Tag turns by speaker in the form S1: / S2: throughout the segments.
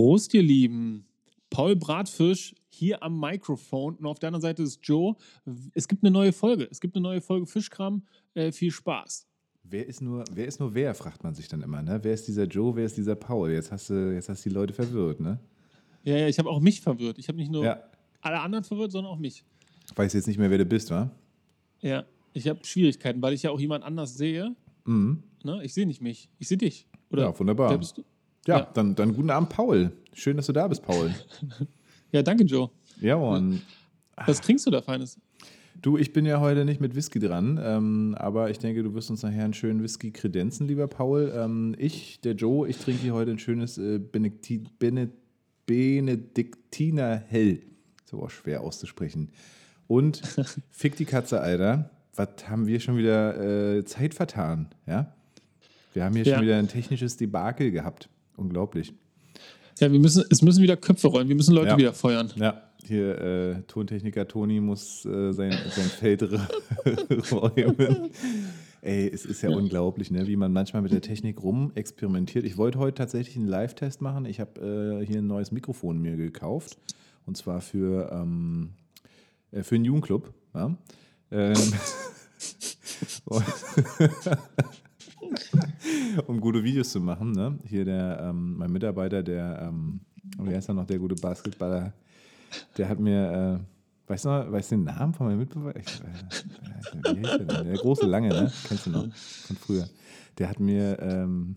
S1: Prost, ihr Lieben. Paul Bratfisch hier am Mikrofon und auf der anderen Seite ist Joe. Es gibt eine neue Folge. Es gibt eine neue Folge Fischkram. Äh, viel Spaß.
S2: Wer ist, nur, wer ist nur wer, fragt man sich dann immer. Ne? Wer ist dieser Joe, wer ist dieser Paul? Jetzt hast du, jetzt hast die Leute verwirrt, ne?
S1: Ja, ja, ich habe auch mich verwirrt. Ich habe nicht nur
S2: Ja.
S1: alle anderen verwirrt, sondern auch mich.
S2: Weiß jetzt nicht mehr, wer du bist, wa?
S1: Ja, ich habe Schwierigkeiten, weil ich ja auch jemand anders sehe.
S2: Mhm.
S1: Ne? Ich sehe nicht mich. Ich sehe dich. Oder
S2: Ja, wunderbar.
S1: wer bist du?
S2: Ja,
S1: Ja.
S2: Dann, dann guten Abend, Paul. Schön, dass du da bist, Paul.
S1: Ja, danke, Joe.
S2: Ja, und
S1: Was trinkst du da Feines?
S2: du, ich bin ja heute nicht mit Whisky dran, ähm, aber ich denke, du wirst uns nachher einen schönen Whisky kredenzen, lieber Paul. Ähm, ich, der Joe, ich trinke hier heute ein schönes äh, Benedikti Bene Benediktiner Hell. Ist aber auch schwer auszusprechen. Und fick die Katze, Alter. Was haben wir schon wieder äh, Zeit vertan, ja? Wir haben hier
S1: Ja.
S2: schon wieder ein technisches Debakel gehabt. Unglaublich.
S1: Ja, wir müssen, es müssen wieder Köpfe rollen. Wir müssen Leute
S2: Ja.
S1: wieder feuern.
S2: Ja, hier äh, Tontechniker Toni muss äh, sein, sein Feld räumen. Ey, es ist ja, unglaublich, ne? wie man manchmal mit der Technik rum experimentiert. Ich wollte heute tatsächlich einen Live-Test machen. Ich habe äh, hier ein neues Mikrofon mir gekauft. Und zwar für, ähm, äh, für einen Jugendclub. Ja? Ähm, um gute Videos zu machen. Ne? Hier der, ähm, mein Mitarbeiter, der, ähm, wie heißt er noch, der gute Basketballer, der hat mir, äh, weißt du noch, weißt du den Namen von meinem Mitbewerber? Äh, wie heißt der, denn? der große Lange, ne? Kennst du noch von früher. Der hat mir ähm,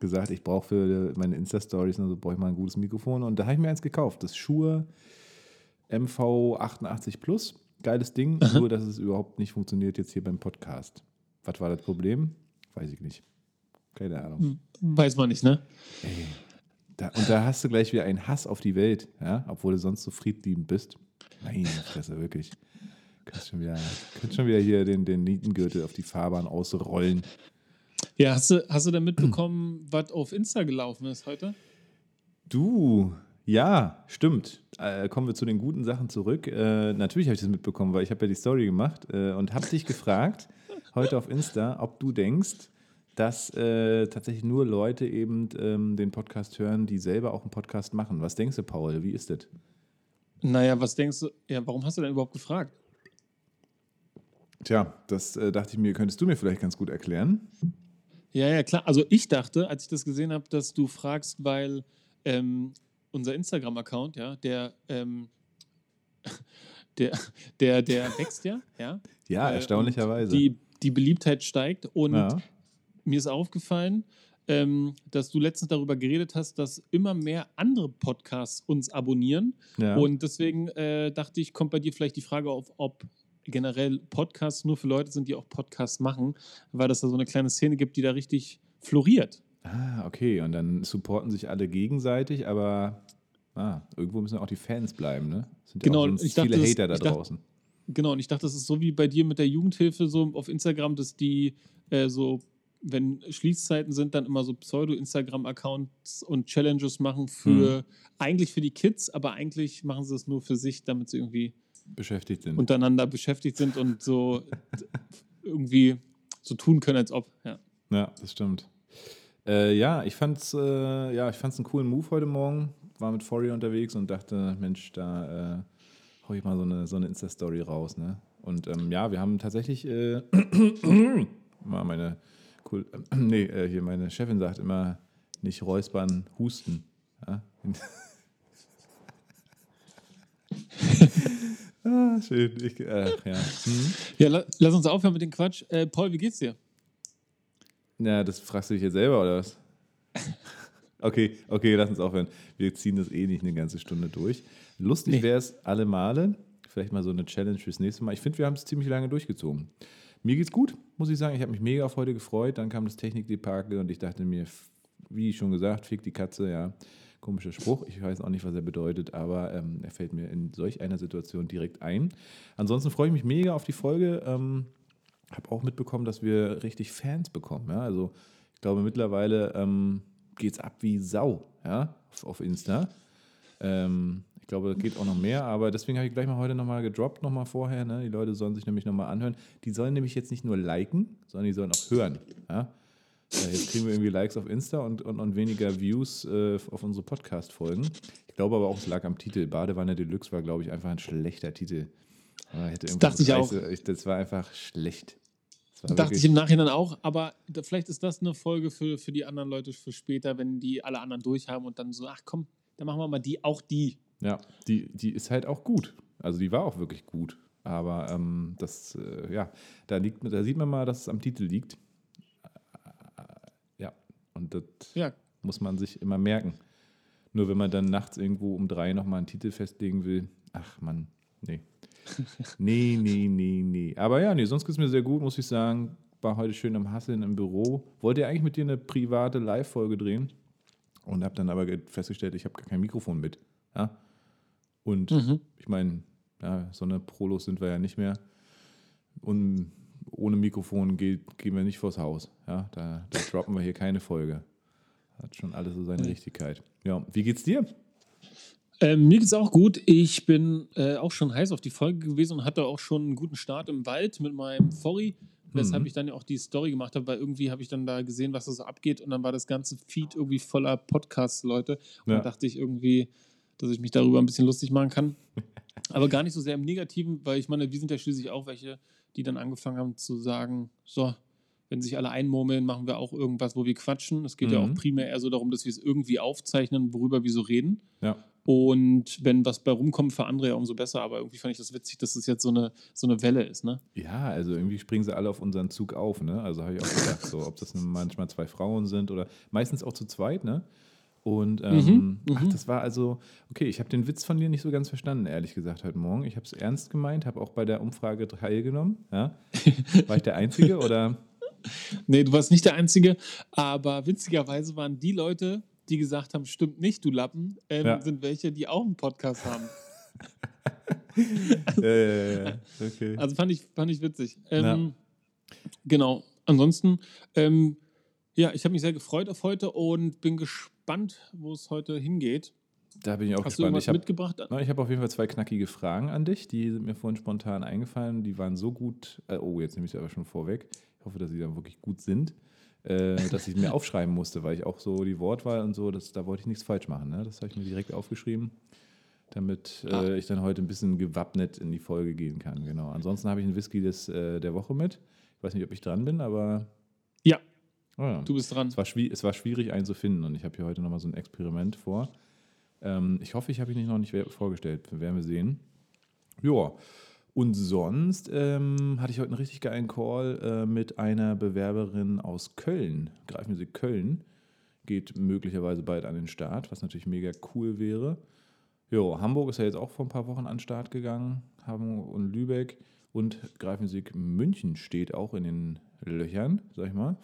S2: gesagt, ich brauche für meine Insta-Stories und so brauche ich mal ein gutes Mikrofon. Und da habe ich mir eins gekauft. Das Shure MV88 Plus. Geiles Ding, nur dass es überhaupt nicht funktioniert jetzt hier beim Podcast. Was war das Problem? Weiß ich nicht. Keine Ahnung.
S1: Weiß man nicht, ne?
S2: Ey, da, und da hast du gleich wieder einen Hass auf die Welt, ja? obwohl du sonst so friedliebend bist. Meine Fresse, wirklich. Kannst schon wieder, kannst schon wieder hier den, den Nietengürtel auf die Fahrbahn ausrollen.
S1: Ja, hast du, hast du denn mitbekommen, was auf Insta gelaufen ist heute?
S2: Du, ja, stimmt. Äh, kommen wir zu den guten Sachen zurück. Äh, natürlich habe ich das mitbekommen, weil ich habe ja die Story gemacht äh, und habe dich gefragt heute auf Insta, ob du denkst, dass äh, tatsächlich nur Leute eben ähm, den Podcast hören, die selber auch einen Podcast machen. Was denkst du, Paul? Wie ist das?
S1: Naja, was denkst du? Ja, warum hast du denn überhaupt gefragt?
S2: Tja, das äh, dachte ich mir, könntest du mir vielleicht ganz gut erklären.
S1: Ja, ja, klar. Also ich dachte, als ich das gesehen habe, dass du fragst, weil ähm, unser Instagram-Account, ja, der, ähm, der, der, der wächst ja, ja.
S2: Ja,
S1: Äh,
S2: erstaunlicherweise.
S1: Die, die Beliebtheit steigt und
S2: ja.
S1: mir ist aufgefallen, ähm, dass du letztens darüber geredet hast, dass immer mehr andere Podcasts uns abonnieren.
S2: Ja.
S1: Und deswegen äh, dachte ich, kommt bei dir vielleicht die Frage auf, ob generell Podcasts nur für Leute sind, die auch Podcasts machen, weil das da so eine kleine Szene gibt, die da richtig floriert.
S2: ah, okay. Und dann supporten sich alle gegenseitig, aber ah, irgendwo müssen auch die Fans bleiben, ne? Es sind
S1: Genau,
S2: ja auch sonst
S1: ich dachte,
S2: viele
S1: das-
S2: Hater da
S1: ich dachte-
S2: draußen.
S1: Genau, und ich dachte, das ist so wie bei dir mit der Jugendhilfe so auf Instagram, dass die äh, so, wenn Schließzeiten sind, dann immer so Pseudo-Instagram-Accounts und Challenges machen für
S2: Mhm.
S1: eigentlich für die Kids, aber eigentlich machen sie es nur für sich, damit sie irgendwie
S2: beschäftigt sind.
S1: untereinander beschäftigt sind und so irgendwie so tun können, als ob. Ja.
S2: Ja, das stimmt. Äh, ja, ich fand's, äh, ja, ich fand's einen coolen Move heute Morgen. War mit Fori unterwegs und dachte, Mensch, da äh, hau ich mal so eine, so eine Insta-Story raus, ne? Und ähm, ja, wir haben tatsächlich äh, mal meine cool, äh, nee, äh, hier meine Chefin sagt immer nicht räuspern, husten. Ja? ah, schön. Ich, ja. Hm?
S1: Ja, la lass uns aufhören mit dem Quatsch. Äh, Paul, wie geht's dir?
S2: Ja, das fragst du dich jetzt selber, oder was? Okay, okay, lass uns aufhören. Wir ziehen das eh nicht eine ganze Stunde durch. Lustig
S1: Nee.
S2: wäre es alle Male, vielleicht mal so eine Challenge fürs nächste Mal. Ich finde, wir haben es ziemlich lange durchgezogen. Mir geht's gut, muss ich sagen. Ich habe mich mega auf heute gefreut. Dann kam das Technikdebakel und ich dachte mir, wie schon gesagt, fick die Katze, ja. Komischer Spruch. Ich weiß auch nicht, was er bedeutet, aber ähm, er fällt mir in solch einer Situation direkt ein. Ansonsten freue ich mich mega auf die Folge. Ähm, habe auch mitbekommen, dass wir richtig Fans bekommen. Ja? Also ich glaube mittlerweile ähm, geht es ab wie Sau ja? auf, auf Insta. Ähm, ich glaube, es geht auch noch mehr, aber deswegen habe ich gleich mal heute nochmal gedroppt, nochmal vorher. Ne? Die Leute sollen sich nämlich nochmal anhören. Die sollen nämlich jetzt nicht nur liken, sondern die sollen auch hören. Ja? Ja, jetzt kriegen wir irgendwie Likes auf Insta und, und, und weniger Views äh, auf unsere Podcast-Folgen. Ich glaube aber auch, es lag am Titel. Badewanne Deluxe war, glaube ich, einfach ein schlechter Titel.
S1: das dachte ich auch.
S2: Das war einfach schlecht.
S1: War dachte ich im Nachhinein auch, aber da, vielleicht ist das eine Folge für, für die anderen Leute für später, wenn die alle anderen durchhaben und dann so, ach komm, dann machen wir mal die, auch die.
S2: Ja, die, die ist halt auch gut. Also die war auch wirklich gut. Aber ähm, das, äh, ja, da, liegt, da sieht man mal, dass es am Titel liegt. Ja, und das ja. muss man sich immer merken. Nur wenn man dann nachts irgendwo um drei nochmal einen Titel festlegen will, ach man, nee. nee, nee, nee, nee. Aber ja, nee, sonst geht es mir sehr gut, muss ich sagen. War heute schön am Hasseln im Büro. Wollte ja eigentlich mit dir eine private Live-Folge drehen und habe dann aber festgestellt, ich habe gar kein Mikrofon mit. Ja? Und mhm. ich meine, ja, so eine Prolos sind wir ja nicht mehr. Und ohne Mikrofon geht, gehen wir nicht vors Haus. Ja, da, da droppen wir hier keine Folge. Hat schon alles so seine Richtigkeit. Ja, wie geht's dir?
S1: Ähm, mir geht's auch gut. Ich bin äh, auch schon heiß auf die Folge gewesen und hatte auch schon einen guten Start im Wald mit meinem Forry, weshalb mhm. ich dann ja auch die Story gemacht habe, weil irgendwie habe ich dann da gesehen, was da so abgeht und dann war das ganze Feed irgendwie voller Podcasts, Leute. Und ja. dann dachte ich irgendwie, dass ich mich darüber ein bisschen lustig machen kann. Aber gar nicht so sehr im Negativen, weil ich meine, wir sind ja schließlich auch welche, die dann angefangen haben zu sagen, so, wenn sich alle einmurmeln, machen wir auch irgendwas, wo wir quatschen. Es geht mhm. ja auch mhm. primär eher so darum, dass wir es irgendwie aufzeichnen, worüber wir so reden.
S2: Ja.
S1: Und wenn was bei rumkommt, für andere ja umso besser. Aber irgendwie fand ich das witzig, dass es jetzt so eine, so eine Welle ist, ne?
S2: Ja, also irgendwie springen sie alle auf unseren Zug auf, ne? Also habe ich auch gedacht, so, ob das manchmal zwei Frauen sind oder meistens auch zu zweit, ne? Und ähm, mhm, ach, mhm. das war also, okay, ich habe den Witz von dir nicht so ganz verstanden, ehrlich gesagt, heute Morgen. Ich habe es ernst gemeint, habe auch bei der Umfrage teilgenommen. Ja? War ich der Einzige oder?
S1: Nee, du warst nicht der Einzige, aber witzigerweise waren die Leute, die gesagt haben, stimmt nicht, du Lappen, ähm, ja. sind welche, die auch einen Podcast haben.
S2: ja, ja, ja, okay.
S1: Also fand ich, fand ich witzig. Ähm, genau. Ansonsten, ähm, ja, ich habe mich sehr gefreut auf heute und bin gespannt gespannt, wo es heute hingeht.
S2: Da bin ich auch
S1: Hast
S2: gespannt.
S1: Du ich
S2: hab,
S1: mitgebracht?
S2: ich habe auf jeden Fall zwei knackige Fragen an dich, die sind mir vorhin spontan eingefallen. Die waren so gut. Äh, oh, jetzt nehme ich sie aber schon vorweg. Ich hoffe, dass sie dann wirklich gut sind, äh, dass ich mir aufschreiben musste, weil ich auch so die Wortwahl und so, das, da wollte ich nichts falsch machen. Ne? Das habe ich mir direkt aufgeschrieben, damit äh, ah. ich dann heute ein bisschen gewappnet in die Folge gehen kann. Genau. Ansonsten habe ich einen Whisky des, äh, der Woche mit. Ich weiß nicht, ob ich dran bin, aber Oh ja.
S1: Du bist dran.
S2: Es war, es war schwierig, einen zu finden und ich habe hier heute nochmal so ein Experiment vor. Ähm, ich hoffe, ich habe ihn noch nicht vorgestellt. Werden wir sehen. Ja. Und sonst ähm, hatte ich heute einen richtig geilen Call äh, mit einer Bewerberin aus Köln. Greifen Sie Köln. Geht möglicherweise bald an den Start, was natürlich mega cool wäre. Jo, Hamburg ist ja jetzt auch vor ein paar Wochen an den Start gegangen. Hamburg und Lübeck. Und Greifensee München steht auch in den Löchern, sag ich mal.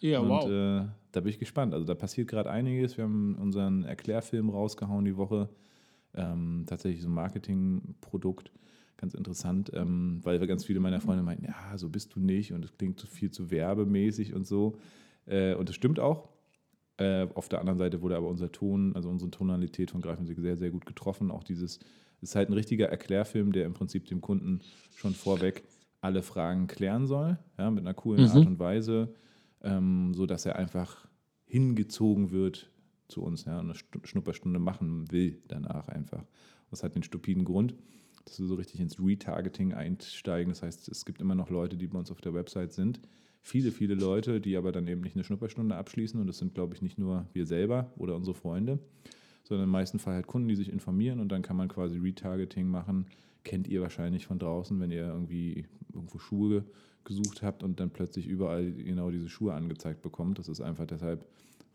S1: Ja,
S2: und,
S1: wow.
S2: Äh, da bin ich gespannt. Also da passiert gerade einiges. Wir haben unseren Erklärfilm rausgehauen die Woche. Ähm, tatsächlich so ein Marketingprodukt. Ganz interessant, ähm, weil ganz viele meiner Freunde meinten, ja, so bist du nicht und es klingt zu viel zu werbemäßig und so. Äh, und das stimmt auch. Äh, auf der anderen Seite wurde aber unser Ton, also unsere Tonalität von Greifensee sehr, sehr gut getroffen. Auch dieses, es ist halt ein richtiger Erklärfilm, der im Prinzip dem Kunden schon vorweg alle Fragen klären soll, ja, mit einer coolen mhm. Art und Weise ähm, sodass er einfach hingezogen wird zu uns ja, eine Schnupperstunde machen will danach einfach. Das hat den stupiden Grund, dass wir so richtig ins Retargeting einsteigen. Das heißt, es gibt immer noch Leute, die bei uns auf der Website sind. Viele, viele Leute, die aber dann eben nicht eine Schnupperstunde abschließen. Und das sind, glaube ich, nicht nur wir selber oder unsere Freunde, sondern im meisten Fall halt Kunden, die sich informieren. Und dann kann man quasi Retargeting machen. Kennt ihr wahrscheinlich von draußen, wenn ihr irgendwie irgendwo Schuhe gesucht habt und dann plötzlich überall genau diese Schuhe angezeigt bekommt. Das ist einfach deshalb,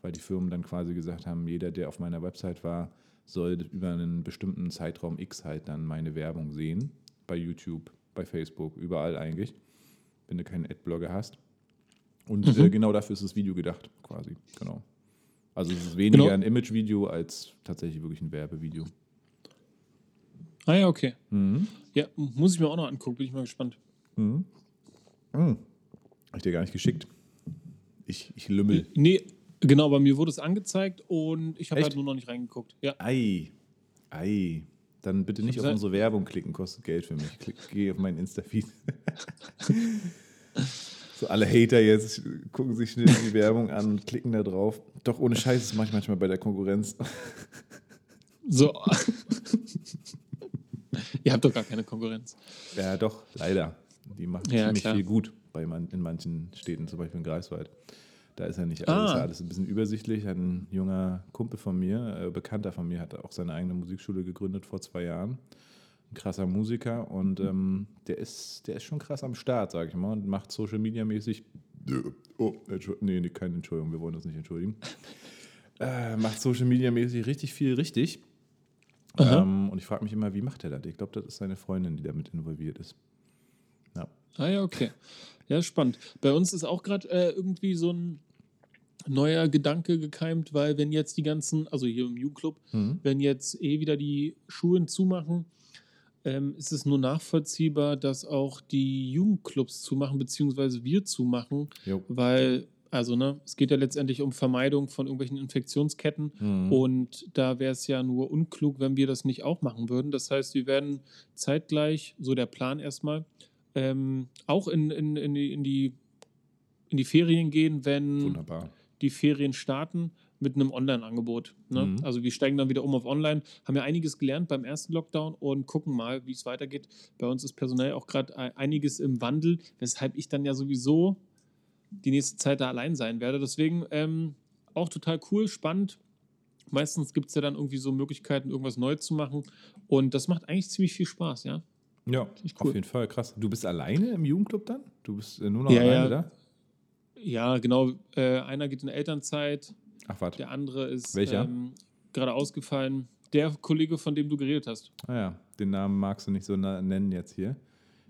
S2: weil die Firmen dann quasi gesagt haben, jeder, der auf meiner Website war, soll über einen bestimmten Zeitraum X halt dann meine Werbung sehen. Bei YouTube, bei Facebook, überall eigentlich, wenn du keinen Adblogger hast. Und mhm. äh, genau dafür ist das Video gedacht, quasi. Genau. Also es ist weniger genau. ein Image-Video als tatsächlich wirklich ein Werbevideo.
S1: Ah ja, okay.
S2: Mhm.
S1: Ja, muss ich mir auch noch angucken, bin ich mal gespannt.
S2: Mhm. Hm. Habe ich dir gar nicht geschickt. Ich, ich lümmel.
S1: Nee, genau, bei mir wurde es angezeigt und ich habe halt nur noch nicht reingeguckt. Ja.
S2: Ei. Ei. Dann bitte nicht auf unsere Werbung klicken, kostet Geld für mich. Klick, geh auf meinen Insta-Feed. So alle Hater jetzt gucken sich schnell die Werbung an und klicken da drauf. Doch ohne Scheiß, das mache ich manchmal bei der Konkurrenz.
S1: So. Ihr habt doch gar keine Konkurrenz.
S2: Ja, doch, leider. Die machen
S1: Ja,
S2: ziemlich
S1: klar.
S2: viel gut bei man, in manchen Städten, zum Beispiel in Greifswald. Da ist ja nicht alles,
S1: Ah.
S2: ist ja alles ein bisschen übersichtlich. Ein junger Kumpel von mir, äh, Bekannter von mir, hat auch seine eigene Musikschule gegründet vor zwei Jahren. Ein krasser Musiker und ähm, der, ist, der ist schon krass am Start, sag ich mal, und macht Social Media mäßig. Oh, nee, nee, keine Entschuldigung, wir wollen uns nicht entschuldigen. Äh, macht Social Media mäßig richtig viel richtig. Ähm, und ich frage mich immer, wie macht er das? Ich glaube, das ist seine Freundin, die damit involviert ist. Ja.
S1: Ah ja, okay. Ja, spannend. Bei uns ist auch gerade äh, irgendwie so ein neuer Gedanke gekeimt, weil wenn jetzt die ganzen, also hier im Jugendclub,
S2: Mhm.
S1: wenn jetzt eh wieder die Schulen zumachen, ähm, ist es nur nachvollziehbar, dass auch die Jugendclubs zumachen, beziehungsweise wir zumachen,
S2: Jo.
S1: weil, also ne, es geht ja letztendlich um Vermeidung von irgendwelchen Infektionsketten
S2: Mhm.
S1: und da wäre es ja nur unklug, wenn wir das nicht auch machen würden. Das heißt, wir werden zeitgleich, so der Plan erstmal, ähm, auch in, in, in, die, in, die, in die Ferien gehen, wenn
S2: Wunderbar.
S1: die Ferien starten mit einem Online-Angebot. Ne?
S2: Mhm.
S1: Also wir steigen dann wieder um auf Online, haben ja einiges gelernt beim ersten Lockdown und gucken mal, wie es weitergeht. Bei uns ist personell auch gerade e- einiges im Wandel, weshalb ich dann ja sowieso die nächste Zeit da allein sein werde. Deswegen ähm, auch total cool, spannend. Meistens gibt es ja dann irgendwie so Möglichkeiten, irgendwas Neues zu machen. Und das macht eigentlich ziemlich viel Spaß, ja.
S2: Ja,
S1: ich cool.
S2: auf jeden Fall, krass. Du bist alleine im Jugendclub dann? Du bist äh, nur noch
S1: Ja,
S2: alleine
S1: ja.
S2: da?
S1: Ja, genau. Äh, einer geht in Elternzeit,
S2: Ach, warte.
S1: der andere ist ähm, gerade ausgefallen. Der Kollege, von dem du geredet hast.
S2: Ah ja, den Namen magst du nicht so nennen jetzt hier.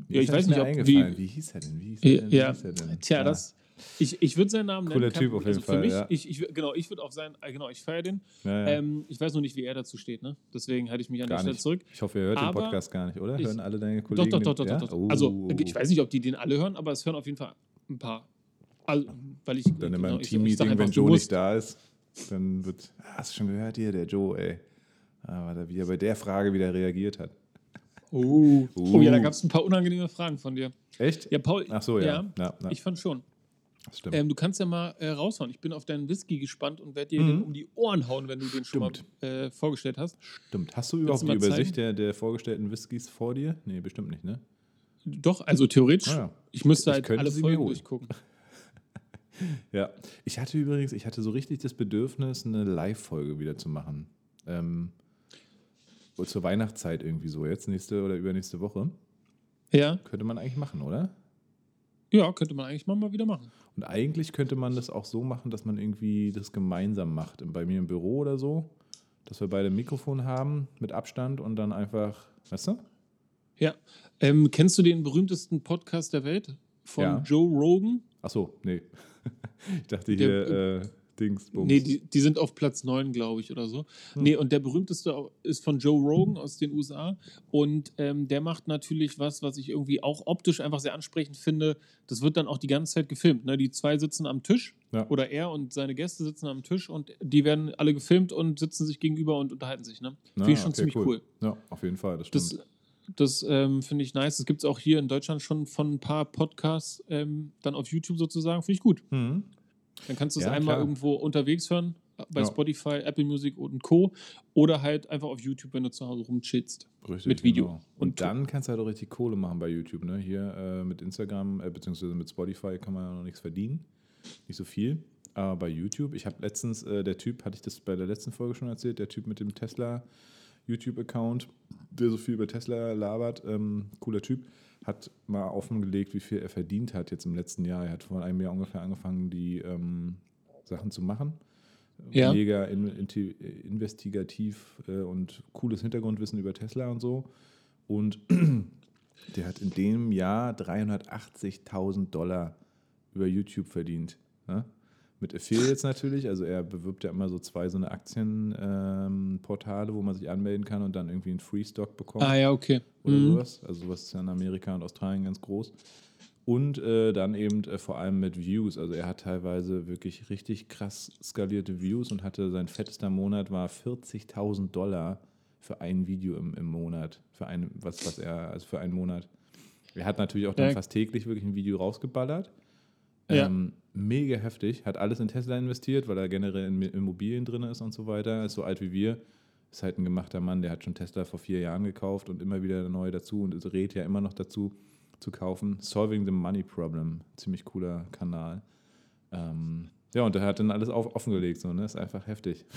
S2: Mir
S1: Ja, ich weiß nicht, ob- wie-
S2: Wie hieß er denn? Wie hieß er
S1: Ja,
S2: denn? Wie hieß er denn?
S1: Tja,
S2: Ja.
S1: das. Ich, ich würde seinen Namen
S2: Cooler
S1: nennen. kein
S2: Typ auf jeden
S1: für
S2: Fall,
S1: mich,
S2: ja.
S1: ich, ich, genau, ich würde auf sein, äh, genau, ich feiere den.
S2: Ja, ja.
S1: Ähm, ich weiß nur nicht, wie er dazu steht, ne? Deswegen halte ich mich an der
S2: gar
S1: Stelle
S2: nicht.
S1: zurück.
S2: Ich hoffe, ihr hört
S1: Aber
S2: den Podcast gar nicht, oder? Hören alle deine Kollegen
S1: doch,
S2: den-
S1: doch, doch,
S2: ja?
S1: doch, doch.
S2: Oh.
S1: Also, ich weiß nicht, ob die den alle hören, aber es hören auf jeden Fall ein paar. Also, weil ich.
S2: Dann
S1: genau, ich- ich sag
S2: Team-Meeting, wenn Joe nicht da ist, dann wird, "Ah, hast du schon gehört hier, der Joe, ey. Aber wie er bei der Frage wieder reagiert hat.
S1: Oh, oh ja, da
S2: Uh.
S1: gab es ein paar unangenehme Fragen von dir.
S2: Echt?
S1: Ja, Paul.
S2: Ach so, ja. ja, ja,
S1: Ich fand schon.
S2: Das stimmt.
S1: Ähm, du kannst ja mal äh, raushauen. Ich bin auf deinen Whisky gespannt und werde dir
S2: Mhm.
S1: den um die Ohren hauen, wenn du den schon
S2: Stimmt.
S1: mal äh, vorgestellt hast.
S2: Stimmt. Hast du überhaupt die Übersicht der, der vorgestellten Whiskys vor dir? Nee, bestimmt nicht, ne?
S1: Doch, also theoretisch.
S2: Ah, ja.
S1: Ich müsste
S2: Ich
S1: halt
S2: könnte
S1: alle Folgen durchgucken.
S2: Ja. Ich hatte übrigens, ich hatte so richtig das Bedürfnis, eine Live-Folge wieder zu machen. Ähm, zur Weihnachtszeit irgendwie so, jetzt nächste oder übernächste Woche.
S1: Ja,
S2: Könnte man eigentlich machen, oder?
S1: Ja, könnte man eigentlich mal, mal wieder machen.
S2: Und eigentlich könnte man das auch so machen, dass man irgendwie das gemeinsam macht. Bei mir im Büro oder so. Dass wir beide ein Mikrofon haben mit Abstand und dann einfach, weißt du?
S1: Ja. Ähm, kennst du den berühmtesten Podcast der Welt? Von
S2: Ja.
S1: Joe Rogan?
S2: Ach so, nee. Ich dachte
S1: Der-
S2: hier, äh, Dings, Bums.
S1: Nee, die, die sind auf Platz 9, glaube ich, oder so.
S2: Hm.
S1: Nee, und der berühmteste ist von Joe Rogan aus den USA. Und ähm, der macht natürlich was, was ich irgendwie auch optisch einfach sehr ansprechend finde. Das wird dann auch die ganze Zeit gefilmt. Ne? Die zwei sitzen am Tisch
S2: Ja.
S1: oder er und seine Gäste sitzen am Tisch und die werden alle gefilmt und sitzen sich gegenüber und unterhalten sich. Ne?
S2: Na,
S1: Finde ich schon
S2: okay,
S1: ziemlich cool.
S2: Ja, auf jeden Fall, das stimmt.
S1: Das, das ähm, finde ich nice. Das gibt es auch hier in Deutschland schon von ein paar Podcasts ähm, dann auf YouTube sozusagen. Finde ich gut.
S2: mhm.
S1: Dann kannst du es
S2: Ja,
S1: einmal
S2: klar.
S1: irgendwo unterwegs hören, bei
S2: Ja.
S1: Spotify, Apple Music und Co. Oder halt einfach auf YouTube, wenn du zu Hause rumchillst.
S2: Richtig,
S1: Mit Video.
S2: Genau. Und,
S1: Und-
S2: dann kannst du halt auch richtig Kohle machen bei YouTube. Ne? Hier äh, mit Instagram, äh, beziehungsweise mit Spotify kann man ja noch nichts verdienen. Nicht so viel. Aber bei YouTube, ich habe letztens, äh, der Typ, hatte ich das bei der letzten Folge schon erzählt, der Typ mit dem Tesla YouTube-Account, der so viel über Tesla labert, ähm, cooler Typ, hat mal offengelegt, wie viel er verdient hat jetzt im letzten Jahr. Er hat vor einem Jahr ungefähr angefangen, die ähm, Sachen zu machen.
S1: Ja.
S2: Mega in, in, investigativ äh, und cooles Hintergrundwissen über Tesla und so. Und der hat in dem Jahr 380.000 Dollar über YouTube verdient. Ne? Mit Affiliates natürlich, also er bewirbt ja immer so zwei so eine Aktienportale, wo man sich anmelden kann und dann irgendwie einen Free-Stock bekommt
S1: Ah ja, okay.
S2: oder
S1: Mhm.
S2: sowas. Also sowas ist ja in Amerika und Australien ganz groß. Und äh, dann eben äh, vor allem mit Views. Also er hat teilweise wirklich richtig krass skalierte Views und hatte sein fettester Monat war 40.000 Dollar für ein Video im, im Monat. Für ein, was, was er, also für einen Monat. Er hat natürlich auch dann
S1: Ja.
S2: fast täglich wirklich ein Video rausgeballert.
S1: Ja.
S2: Ähm, mega heftig, hat alles in Tesla investiert, weil er generell in Immobilien drin ist und so weiter. Ist so alt wie wir. Ist halt ein gemachter Mann, der hat schon Tesla vor vier Jahren gekauft und immer wieder neu dazu und rät ja immer noch dazu zu kaufen. Solving the Money Problem, ziemlich cooler Kanal. Ähm, ja, und der hat dann alles auf, offengelegt, so, ne? Ist einfach heftig.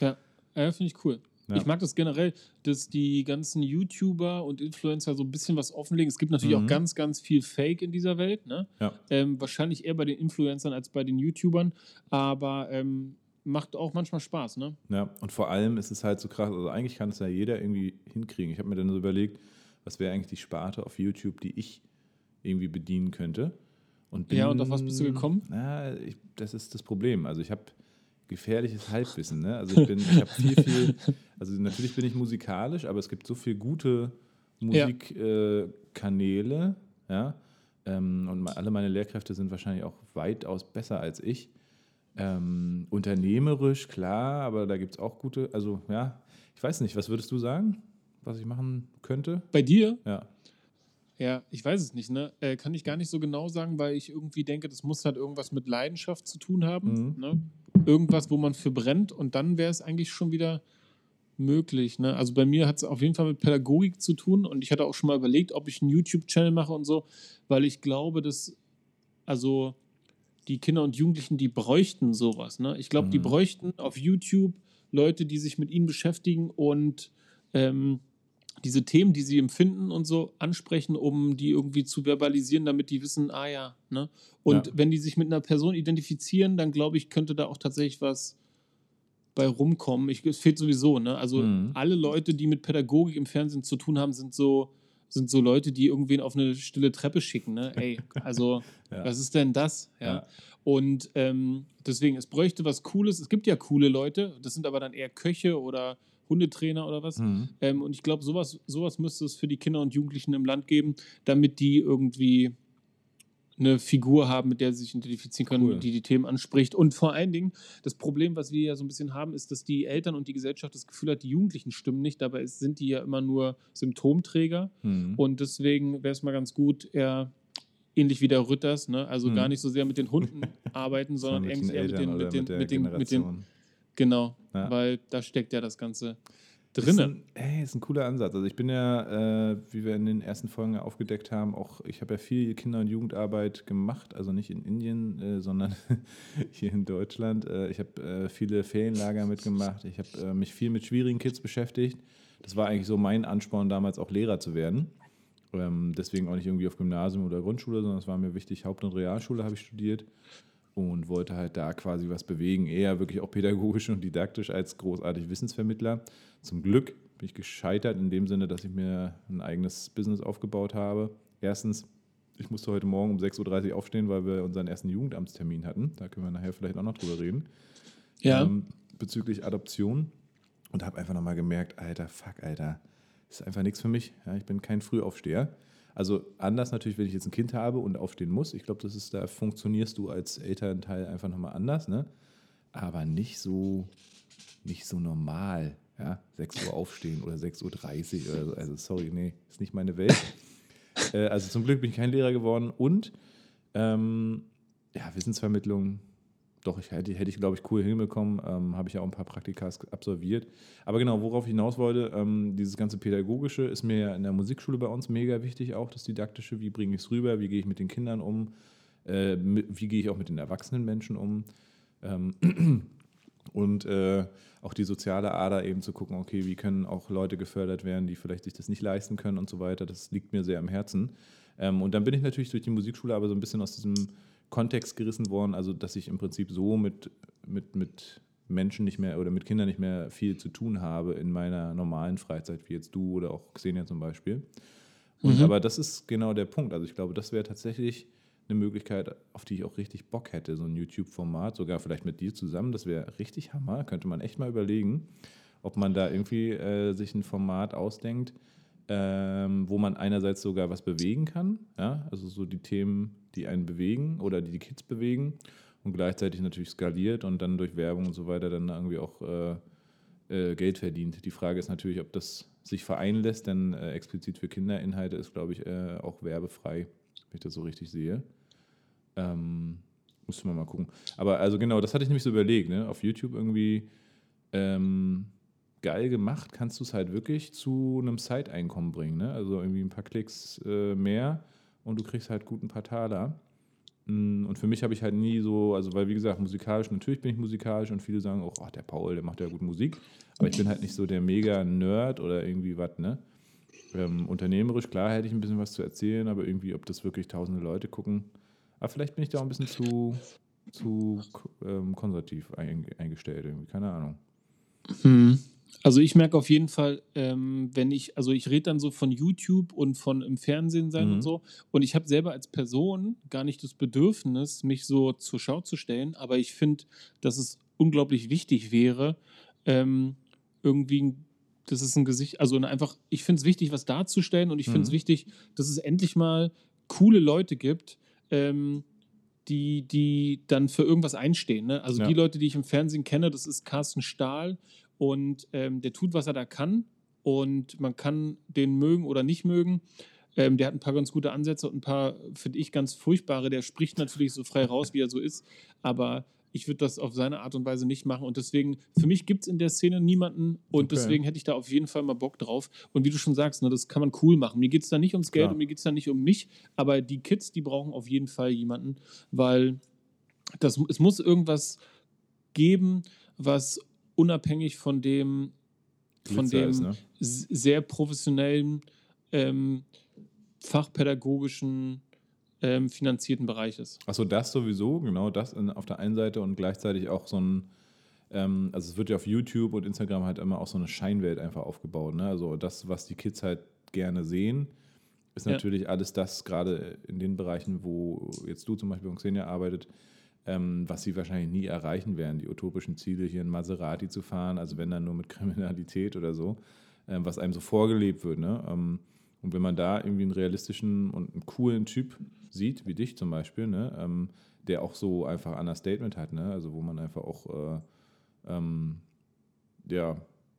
S1: Ja, ja finde ich cool.
S2: Ja.
S1: Ich mag das generell, dass die ganzen YouTuber und Influencer so ein bisschen was offenlegen. Es gibt natürlich
S2: Mhm.
S1: auch ganz, ganz viel Fake in dieser Welt. Ne?
S2: Ja.
S1: Ähm, wahrscheinlich eher bei den Influencern als bei den YouTubern. Aber ähm, macht auch manchmal Spaß. Ne?
S2: Ja, und vor allem ist es halt so krass, also eigentlich kann es ja jeder irgendwie hinkriegen. Ich habe mir dann so überlegt, was wäre eigentlich die Sparte auf YouTube, die ich irgendwie bedienen könnte. Und
S1: Ja, und auf was bist du gekommen?
S2: Na, ich, das ist das Problem. Also ich habe gefährliches Halbwissen. Ne? Also ich bin, ich habe viel, viel, also natürlich bin ich musikalisch, aber es gibt so viele gute
S1: Ja.
S2: Musikkanäle, äh, Kanäle, ja. Ähm, und alle meine Lehrkräfte sind wahrscheinlich auch weitaus besser als ich. Ähm, unternehmerisch, klar, aber da gibt es auch gute, also ja, ich weiß nicht, was würdest du sagen, was ich machen könnte?
S1: Bei dir?
S2: Ja.
S1: Ja, ich weiß es nicht. Ne? Äh, kann ich gar nicht so genau sagen, weil ich irgendwie denke, das muss halt irgendwas mit Leidenschaft zu tun haben.
S2: Mhm.
S1: Ne? Irgendwas, wo man für brennt. Und dann wäre es eigentlich schon wieder möglich. Ne? Also bei mir hat es auf jeden Fall mit Pädagogik zu tun. Und ich hatte auch schon mal überlegt, ob ich einen YouTube-Channel mache und so, weil ich glaube, dass also die Kinder und Jugendlichen, die bräuchten sowas. Ne? Ich glaube, die
S2: Mhm.
S1: bräuchten auf YouTube Leute, die sich mit ihnen beschäftigen und ähm, diese Themen, die sie empfinden und so ansprechen, um die irgendwie zu verbalisieren, damit die wissen, ah ja, ne? Und
S2: Ja.
S1: wenn die sich mit einer Person identifizieren, dann glaube ich, könnte da auch tatsächlich was bei rumkommen. Ich, es fehlt sowieso, ne? Also
S2: Mhm.
S1: alle Leute, die mit Pädagogik im Fernsehen zu tun haben, sind so, sind so Leute, die irgendwen auf eine stille Treppe schicken, ne? Ey, also
S2: Ja.
S1: was ist denn das? Ja.
S2: Ja.
S1: Und ähm, deswegen, es bräuchte was Cooles. Es gibt ja coole Leute, das sind aber dann eher Köche oder Hundetrainer oder was.
S2: Mhm.
S1: Ähm, und ich glaube, sowas, sowas müsste es für die Kinder und Jugendlichen im Land geben, damit die irgendwie eine Figur haben, mit der sie sich identifizieren können,
S2: Cool.
S1: die die Themen anspricht. Und vor allen Dingen, das Problem, was wir ja so ein bisschen haben, ist, dass die Eltern und die Gesellschaft das Gefühl hat, die Jugendlichen stimmen nicht. Dabei sind die ja immer nur Symptomträger.
S2: Mhm.
S1: Und deswegen wäre es mal ganz gut, eher ähnlich wie der Rütters, ne? also
S2: Mhm.
S1: gar nicht so sehr mit den Hunden arbeiten, sondern eher mit den, mit den,
S2: mit
S1: den, mit den. Genau,
S2: Ja.
S1: weil da steckt ja das Ganze
S2: Ist
S1: drinne.
S2: ein, ey, ist ein cooler Ansatz. Also ich bin ja, äh, wie wir in den ersten Folgen ja aufgedeckt haben, auch ich habe ja viel Kinder- und Jugendarbeit gemacht, also nicht in Indien, äh, sondern hier in Deutschland. Äh, ich habe äh, viele Ferienlager mitgemacht. Ich habe äh, mich viel mit schwierigen Kids beschäftigt. Das war eigentlich so mein Ansporn, damals auch Lehrer zu werden. Ähm, deswegen auch nicht irgendwie auf Gymnasium oder Grundschule, sondern es war mir wichtig, Haupt- und Realschule habe ich studiert und wollte halt da quasi was bewegen, eher wirklich auch pädagogisch und didaktisch als großartig Wissensvermittler. Zum Glück bin ich gescheitert in dem Sinne, dass ich mir ein eigenes Business aufgebaut habe. Erstens, ich musste heute Morgen um 6.30 Uhr aufstehen, weil wir unseren ersten Jugendamtstermin hatten. Da können wir nachher vielleicht auch noch drüber reden.
S1: Ja.
S2: Ähm, bezüglich Adoption. Und habe einfach nochmal gemerkt, Alter, fuck, Alter, das ist einfach nichts für mich. Ja, ich bin kein Frühaufsteher. Also anders natürlich, wenn ich jetzt ein Kind habe und aufstehen muss. Ich glaube, das ist, da funktionierst du als Elternteil einfach nochmal anders, ne? Aber nicht so, nicht so normal. Ja, 6 Uhr aufstehen oder 6.30 Uhr oder so. Also sorry, nee, ist nicht meine Welt. äh, also zum Glück bin ich kein Lehrer geworden und ähm, ja, Wissensvermittlung, doch, ich hätte, hätte ich, glaube ich, cool hinbekommen. Ähm, Habe ich ja auch ein paar Praktikas absolviert. Aber genau, worauf ich hinaus wollte, ähm, dieses ganze Pädagogische ist mir ja in der Musikschule bei uns mega wichtig, auch das Didaktische. Wie bringe ich es rüber? Wie gehe ich mit den Kindern um? Äh, wie gehe ich auch mit den erwachsenen Menschen um? Ähm, und äh, auch die soziale Ader eben zu gucken, okay, wie können auch Leute gefördert werden, die vielleicht sich das nicht leisten können und so weiter. Das liegt mir sehr am Herzen. Ähm, und dann bin ich natürlich durch die Musikschule aber so ein bisschen aus diesem Kontext gerissen worden, also dass ich im Prinzip so mit, mit, mit Menschen nicht mehr oder mit Kindern nicht mehr viel zu tun habe in meiner normalen Freizeit, wie jetzt du oder auch Xenia zum Beispiel. Und
S1: Mhm.
S2: aber das ist genau der Punkt. Also ich glaube, das wäre tatsächlich eine Möglichkeit, auf die ich auch richtig Bock hätte, so ein YouTube-Format, sogar vielleicht mit dir zusammen. Das wäre richtig Hammer. Könnte man echt mal überlegen, ob man da irgendwie äh, sich ein Format ausdenkt, ähm, wo man einerseits sogar was bewegen kann, ja, also so die Themen, die einen bewegen oder die die Kids bewegen und gleichzeitig natürlich skaliert und dann durch Werbung und so weiter dann irgendwie auch äh, äh, Geld verdient. Die Frage ist natürlich, ob das sich vereinen lässt, denn äh, explizit für Kinderinhalte ist, glaube ich, äh, auch werbefrei, wenn ich das so richtig sehe. Ähm, müsste man mal gucken. Aber also genau, das hatte ich nämlich so überlegt, ne? Auf YouTube irgendwie ähm, geil gemacht, kannst du es halt wirklich zu einem Side-Einkommen bringen, ne? Also irgendwie ein paar Klicks äh, mehr und du kriegst halt gut ein paar Taler. Mm, Und für mich habe ich halt nie so, also weil wie gesagt, musikalisch, natürlich bin ich musikalisch und viele sagen auch, ach, der Paul, der macht ja gut Musik. Aber ich bin halt nicht so der Mega-Nerd oder irgendwie was, ne? Ähm, unternehmerisch, klar, hätte ich ein bisschen was zu erzählen, aber irgendwie, ob das wirklich tausende Leute gucken. Aber vielleicht bin ich da auch ein bisschen zu, zu ähm, konservativ ein, eingestellt, irgendwie, keine Ahnung.
S1: Hm. Also ich merke auf jeden Fall, ähm, wenn ich, also ich rede dann so von YouTube und von im Fernsehen sein
S2: Mhm.
S1: und so. Und ich habe selber als Person gar nicht das Bedürfnis, mich so zur Schau zu stellen. Aber ich finde, dass es unglaublich wichtig wäre, ähm, irgendwie, ein- das ist ein Gesicht, also einfach, ich finde es wichtig, was darzustellen und ich finde es
S2: Mhm.
S1: wichtig, dass es endlich mal coole Leute gibt, ähm, die, die dann für irgendwas einstehen. Ne? Also
S2: Ja.
S1: die Leute, die ich im Fernsehen kenne, das ist Carsten Stahl und ähm, der tut, was er da kann und man kann den mögen oder nicht mögen. Ähm, der hat ein paar ganz gute Ansätze und ein paar, finde ich, ganz furchtbare. Der spricht natürlich so frei raus, wie er so ist, aber ich würde das auf seine Art und Weise nicht machen und deswegen, für mich gibt es in der Szene niemanden und
S2: Okay.
S1: deswegen hätte ich da auf jeden Fall mal Bock drauf. Und wie du schon sagst, ne, das kann man cool machen. Mir geht es da nicht ums Geld
S2: Klar.
S1: und mir geht es da nicht um mich, aber die Kids, die brauchen auf jeden Fall jemanden, weil das, es muss irgendwas geben, was unabhängig von dem, von dem
S2: ist, ne?
S1: sehr professionellen, ähm, fachpädagogischen, ähm, finanzierten Bereich ist.
S2: Achso, das sowieso, genau das in, auf der einen Seite und gleichzeitig auch so ein, ähm, also es wird ja auf YouTube und Instagram halt immer auch so eine Scheinwelt einfach aufgebaut. Ne? Also das, was die Kids halt gerne sehen, ist
S1: Ja.
S2: natürlich alles das, gerade in den Bereichen, wo jetzt du zum Beispiel bei Xenia arbeitet, ähm, was sie wahrscheinlich nie erreichen werden, die utopischen Ziele, hier in Maserati zu fahren, also wenn dann nur mit Kriminalität oder so, ähm, was einem so vorgelebt wird. Ne? Ähm, und wenn man da irgendwie einen realistischen und einen coolen Typ sieht, wie dich zum Beispiel, ne, ähm, der auch so einfach Understatement hat, ne? also wo man einfach auch, äh, ähm, ja,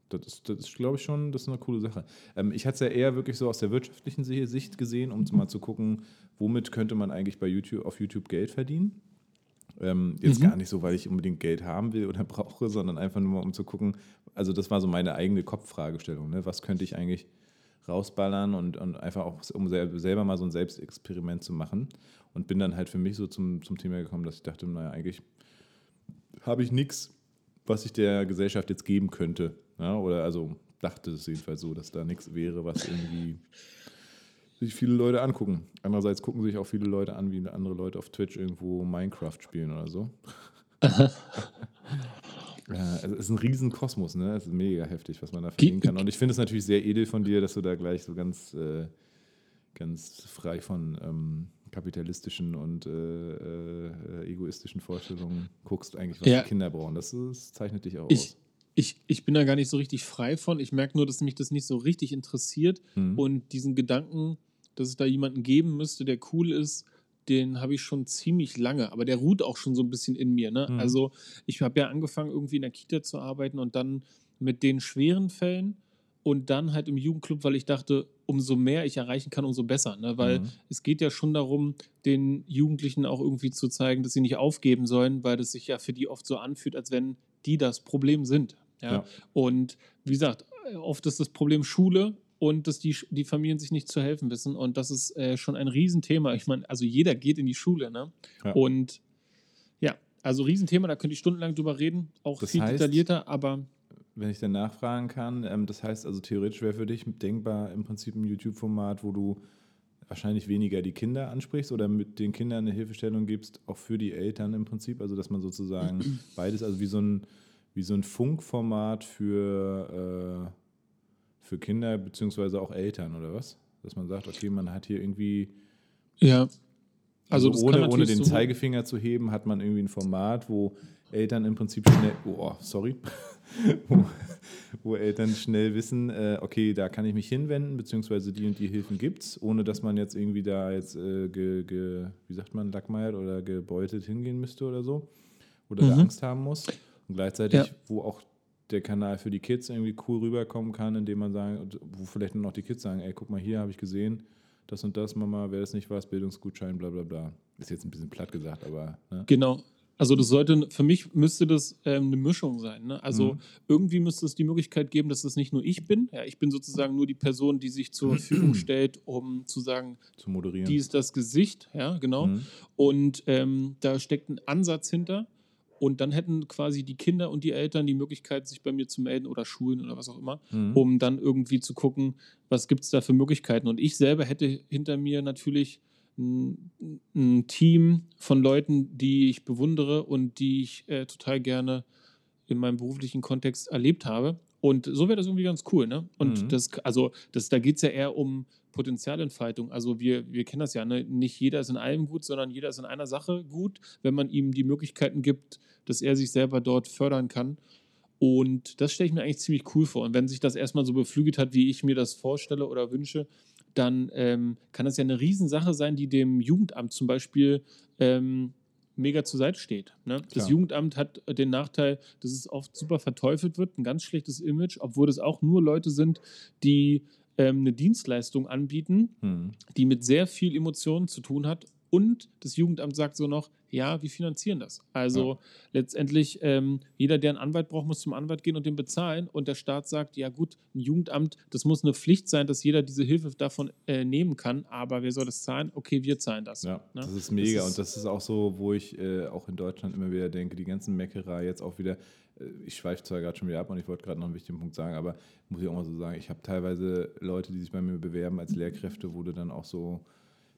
S2: das ist, das ist glaube ich, schon, das ist eine coole Sache. Ähm, ich hatte es ja eher wirklich so aus der wirtschaftlichen Si- Sicht gesehen, um mal zu gucken, womit könnte man eigentlich bei YouTube, auf YouTube Geld verdienen. Ähm, jetzt
S1: Mhm.
S2: gar nicht so, weil ich unbedingt Geld haben will oder brauche, sondern einfach nur mal, um zu gucken, also das war so meine eigene Kopffragestellung, ne? was könnte ich eigentlich rausballern und, und einfach auch, um sel selber mal so ein Selbstexperiment zu machen. Und bin dann halt für mich so zum, zum Thema gekommen, dass ich dachte, naja, eigentlich habe ich nichts, was ich der Gesellschaft jetzt geben könnte. Ja? Oder also dachte es jedenfalls so, dass da nichts wäre, was irgendwie sich viele Leute angucken. Andererseits gucken sich auch viele Leute an, wie andere Leute auf Twitch irgendwo Minecraft spielen oder so. Ja, es ist ein riesen Kosmos, ne? Es ist mega heftig, was man da verdienen kann. Und ich finde es natürlich sehr edel von dir, dass du da gleich so ganz, äh, ganz frei von ähm, kapitalistischen und äh, äh, egoistischen Vorstellungen guckst, eigentlich, was
S1: Ja.
S2: die Kinder brauchen. Das, das zeichnet dich auch
S1: Ich,
S2: aus.
S1: ich, ich bin da gar nicht so richtig frei von. Ich merke nur, dass mich das nicht so richtig interessiert.
S2: Mhm.
S1: Und diesen Gedanken, dass es da jemanden geben müsste, der cool ist, den habe ich schon ziemlich lange. Aber der ruht auch schon so ein bisschen in mir. Ne?
S2: Mhm.
S1: Also ich habe ja angefangen, irgendwie in der Kita zu arbeiten und dann mit den schweren Fällen und dann halt im Jugendclub, weil ich dachte, umso mehr ich erreichen kann, umso besser. Ne? Weil
S2: Mhm.
S1: es geht ja schon darum, den Jugendlichen auch irgendwie zu zeigen, dass sie nicht aufgeben sollen, weil das sich ja für die oft so anfühlt, als wenn die das Problem sind. Ja?
S2: Ja.
S1: Und wie gesagt, oft ist das Problem Schule und dass die, die Familien sich nicht zu helfen wissen. Und das ist äh, schon ein Riesenthema. Ich meine, also jeder geht in die Schule, ne?
S2: Ja.
S1: Und ja, also Riesenthema, da könnte ich stundenlang drüber reden, auch
S2: Das
S1: viel
S2: heißt-
S1: detaillierter, aber
S2: Wenn ich dann nachfragen kann, ähm, das heißt also theoretisch wäre für dich denkbar im Prinzip ein YouTube-Format, wo du wahrscheinlich weniger die Kinder ansprichst oder mit den Kindern eine Hilfestellung gibst, auch für die Eltern im Prinzip, also dass man sozusagen beides, also wie so ein, wie so ein Funkformat für, äh, für Kinder beziehungsweise auch Eltern oder was? Dass man sagt, okay, man hat hier irgendwie
S1: ja.
S2: Also,
S1: kann
S2: ohne, ohne den
S1: so-
S2: Zeigefinger zu heben, hat man irgendwie ein Format, wo Eltern im Prinzip schnell, oh, sorry, wo, wo Eltern schnell wissen, äh, okay, da kann ich mich hinwenden, beziehungsweise die und die Hilfen gibt es, ohne dass man jetzt irgendwie da jetzt, äh, ge, ge, wie sagt man, lackmeiert oder gebeutelt hingehen müsste oder so. Oder da
S1: Mhm.
S2: Angst haben muss. Und gleichzeitig,
S1: Ja.
S2: wo auch der Kanal für die Kids irgendwie cool rüberkommen kann, indem man sagen, wo vielleicht nur noch die Kids sagen, ey, guck mal, hier habe ich gesehen, das und das, Mama, wäre das nicht was, Bildungsgutschein, bla bla bla. Ist jetzt ein bisschen platt gesagt, aber. Ne?
S1: Genau. Also das sollte, für mich müsste das ähm, eine Mischung sein. Ne? Also
S2: Mhm.
S1: irgendwie müsste es die Möglichkeit geben, dass das nicht nur ich bin. Ja, ich bin sozusagen nur die Person, die sich zur Verfügung stellt, um zu sagen,
S2: Zu moderieren.
S1: die ist das Gesicht, ja, genau.
S2: Mhm.
S1: Und ähm, da steckt ein Ansatz hinter. Und dann hätten quasi die Kinder und die Eltern die Möglichkeit, sich bei mir zu melden oder Schulen oder was auch immer,
S2: Mhm.
S1: um dann irgendwie zu gucken, was gibt es da für Möglichkeiten. Und ich selber hätte hinter mir natürlich ein, ein Team von Leuten, die ich bewundere und die ich äh, total gerne in meinem beruflichen Kontext erlebt habe. Und so wäre das irgendwie ganz cool, ne? Und
S2: Mhm.
S1: das, also, das, da geht es ja eher um Potenzialentfaltung. Also wir, wir kennen das ja, ne? Nicht jeder ist in allem gut, sondern jeder ist in einer Sache gut, wenn man ihm die Möglichkeiten gibt, dass er sich selber dort fördern kann. Und das stelle ich mir eigentlich ziemlich cool vor. Und wenn sich das erstmal so beflügelt hat, wie ich mir das vorstelle oder wünsche, dann ähm, kann das ja eine Riesensache sein, die dem Jugendamt zum Beispiel ähm, mega zur Seite steht. Ne? Das. Jugendamt hat den Nachteil, dass es oft super verteufelt wird, ein ganz schlechtes Image, obwohl es auch nur Leute sind, die ähm, eine Dienstleistung anbieten,
S2: Mhm.
S1: die mit sehr viel Emotionen zu tun hat. Und das Jugendamt sagt so noch, ja, wir finanzieren das. Also letztendlich, ähm, jeder, der einen Anwalt braucht, muss zum Anwalt gehen und den bezahlen. Und der Staat sagt, ja gut, ein Jugendamt, das muss eine Pflicht sein, dass jeder diese Hilfe davon äh, nehmen kann. Aber wer soll das zahlen? Okay, wir zahlen das.
S2: Ja,
S1: Ne?
S2: das ist mega.
S1: ist-
S2: und das ist auch so, wo ich äh, auch in Deutschland immer wieder denke, die ganzen Meckerer jetzt auch wieder, äh, ich schweife zwar gerade schon wieder ab und ich wollte gerade noch einen wichtigen Punkt sagen, aber muss ich auch mal so sagen, ich habe teilweise Leute, die sich bei mir bewerben als Lehrkräfte, wo du dann auch so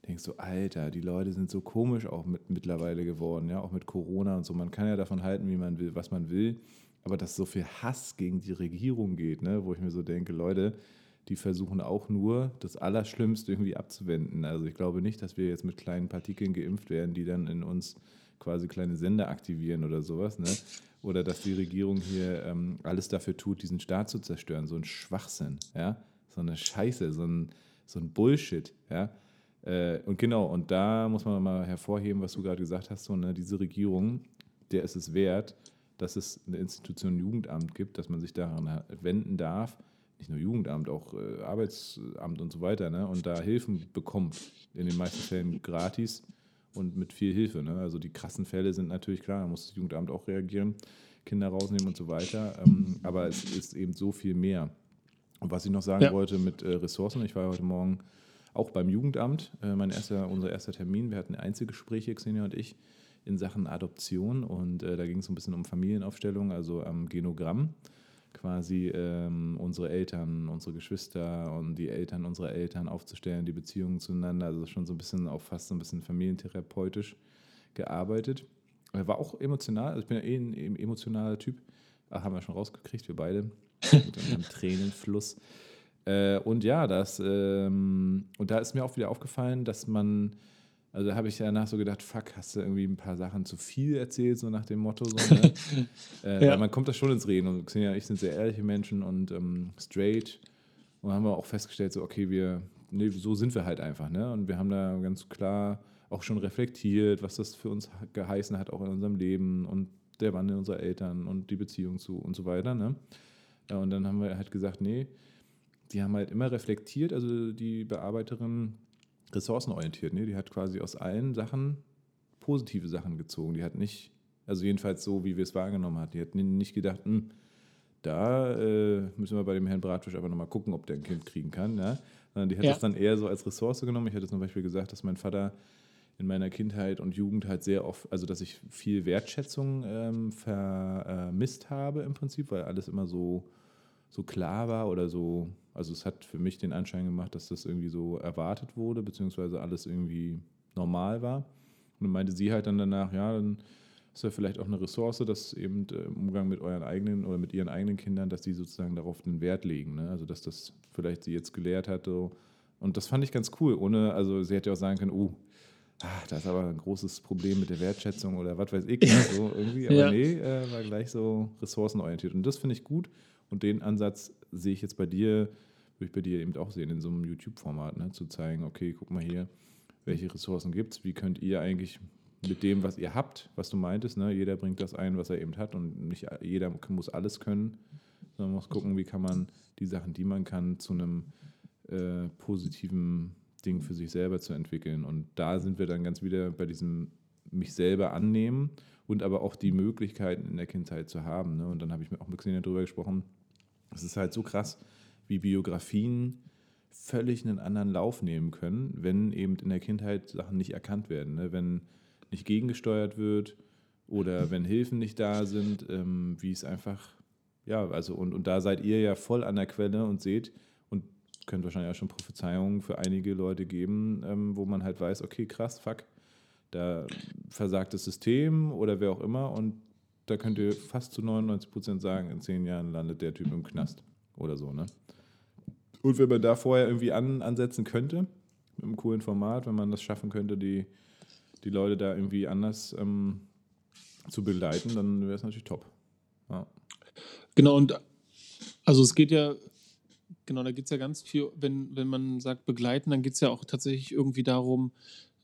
S2: denkst, so Alter, die Leute sind so komisch auch mit, mittlerweile geworden, ja, auch mit Corona und so. Man kann ja davon halten, wie man will, was man will, aber dass so viel Hass gegen die Regierung geht, ne, wo ich mir so denke, Leute, die versuchen auch nur, das Allerschlimmste irgendwie abzuwenden. Also ich glaube nicht, dass wir jetzt mit kleinen Partikeln geimpft werden, die dann in uns quasi kleine Sender aktivieren oder sowas. Ne? Oder dass die Regierung hier ähm, alles dafür tut, diesen Staat zu zerstören. So ein Schwachsinn, ja. So eine Scheiße, so ein, so ein Bullshit, ja. Äh, und genau, und da muss man mal hervorheben, was du gerade gesagt hast, so, ne, diese Regierung, der ist es wert, dass es eine Institution Jugendamt gibt, dass man sich daran wenden darf, nicht nur Jugendamt, auch äh, Arbeitsamt und so weiter, ne? und da Hilfen bekommt, in den meisten Fällen gratis und mit viel Hilfe. Ne? Also die krassen Fälle sind natürlich klar, da muss das Jugendamt auch reagieren, Kinder rausnehmen und so weiter, ähm, aber es ist eben so viel mehr. Und was ich noch sagen
S1: Ja.
S2: wollte mit äh, Ressourcen, ich war heute Morgen auch beim Jugendamt, äh, mein erster, unser erster Termin, wir hatten Einzelgespräche, Xenia und ich, in Sachen Adoption. Und äh, da ging es so ein bisschen um Familienaufstellung, also am Genogramm. Quasi ähm, unsere Eltern, unsere Geschwister und die Eltern unserer Eltern aufzustellen, die Beziehungen zueinander, also schon so ein bisschen auch fast so ein bisschen familientherapeutisch gearbeitet. War auch emotional, also ich bin ja eh ein em- emotionaler Typ, Ach, haben wir schon rausgekriegt, wir beide, mit unserem Tränenfluss. Äh, und ja, das, ähm, und da ist mir auch wieder aufgefallen, dass man, also da habe ich danach so gedacht, fuck, hast du irgendwie ein paar Sachen zu viel erzählt, so nach dem Motto. So, ne? äh,
S1: Ja.
S2: Man kommt da schon ins Reden und Xenia und ich sind sehr ehrliche Menschen und ähm, straight. Und haben wir auch festgestellt, so, okay, wir, nee, so sind wir halt einfach, ne? Und wir haben da ganz klar auch schon reflektiert, was das für uns geheißen hat, auch in unserem Leben und der Wandel unserer Eltern und die Beziehung zu und so weiter, ne? Ja, und dann haben wir halt gesagt, nee, die haben halt immer reflektiert, also die Bearbeiterin ressourcenorientiert, ne? Die hat quasi aus allen Sachen positive Sachen gezogen. Die hat nicht, also jedenfalls so, wie wir es wahrgenommen hat, die hat nicht gedacht, hm, da äh, müssen wir bei dem Herrn Bratfisch aber nochmal gucken, ob der ein Kind kriegen kann. Ja? Sondern die hat
S1: Ja.
S2: das dann eher so als Ressource genommen. Ich hatte zum Beispiel gesagt, dass mein Vater in meiner Kindheit und Jugend halt sehr oft, also dass ich viel Wertschätzung ähm, vermisst habe im Prinzip, weil alles immer so, so klar war oder so, also es hat für mich den Anschein gemacht, dass das irgendwie so erwartet wurde, beziehungsweise alles irgendwie normal war. Und dann meinte sie halt dann danach, ja, dann ist ja vielleicht auch eine Ressource, dass eben äh, im Umgang mit euren eigenen oder mit ihren eigenen Kindern, dass die sozusagen darauf einen Wert legen. Ne? Also dass das vielleicht sie jetzt gelehrt hat. So. Und das fand ich ganz cool. Ohne, also sie hätte ja auch sagen können, oh, ah, da ist aber ein großes Problem mit der Wertschätzung oder was weiß ich, ne? so irgendwie. Aber
S1: Ja.
S2: nee, äh, war gleich so ressourcenorientiert. Und das finde ich gut. Und den Ansatz sehe ich jetzt bei dir, würde ich bei dir eben auch sehen, in so einem YouTube-Format, ne? zu zeigen, okay, guck mal hier, welche Ressourcen gibt es, wie könnt ihr eigentlich mit dem, was ihr habt, was du meintest, ne? jeder bringt das ein, was er eben hat und nicht jeder muss alles können, sondern muss gucken, wie kann man die Sachen, die man kann, zu einem äh, positiven Ding für sich selber zu entwickeln. Und da sind wir dann ganz wieder bei diesem mich selber annehmen und aber auch die Möglichkeiten in der Kindheit zu haben. Ne? Und dann habe ich mir auch mit Xenia darüber gesprochen. Es ist halt so krass, wie Biografien völlig einen anderen Lauf nehmen können, wenn eben in der Kindheit Sachen nicht erkannt werden. Ne? Wenn nicht gegengesteuert wird oder wenn Hilfen nicht da sind, ähm, wie es einfach, ja, also und, und da seid ihr ja voll an der Quelle und seht und könnt wahrscheinlich auch schon Prophezeiungen für einige Leute geben, ähm, wo man halt weiß, okay, krass, fuck, da versagt das System oder wer auch immer und da könnt ihr fast zu 99 Prozent sagen, in zehn Jahren landet der Typ im Knast oder so, ne? Und wenn man da vorher irgendwie an, ansetzen könnte, mit einem coolen Format, wenn man das schaffen könnte, die, die Leute da irgendwie anders ähm, zu begleiten, dann wäre es natürlich top. Ja.
S1: Genau, und also es geht ja, genau, da geht es ja ganz viel, wenn, wenn man sagt begleiten, dann geht es ja auch tatsächlich irgendwie darum,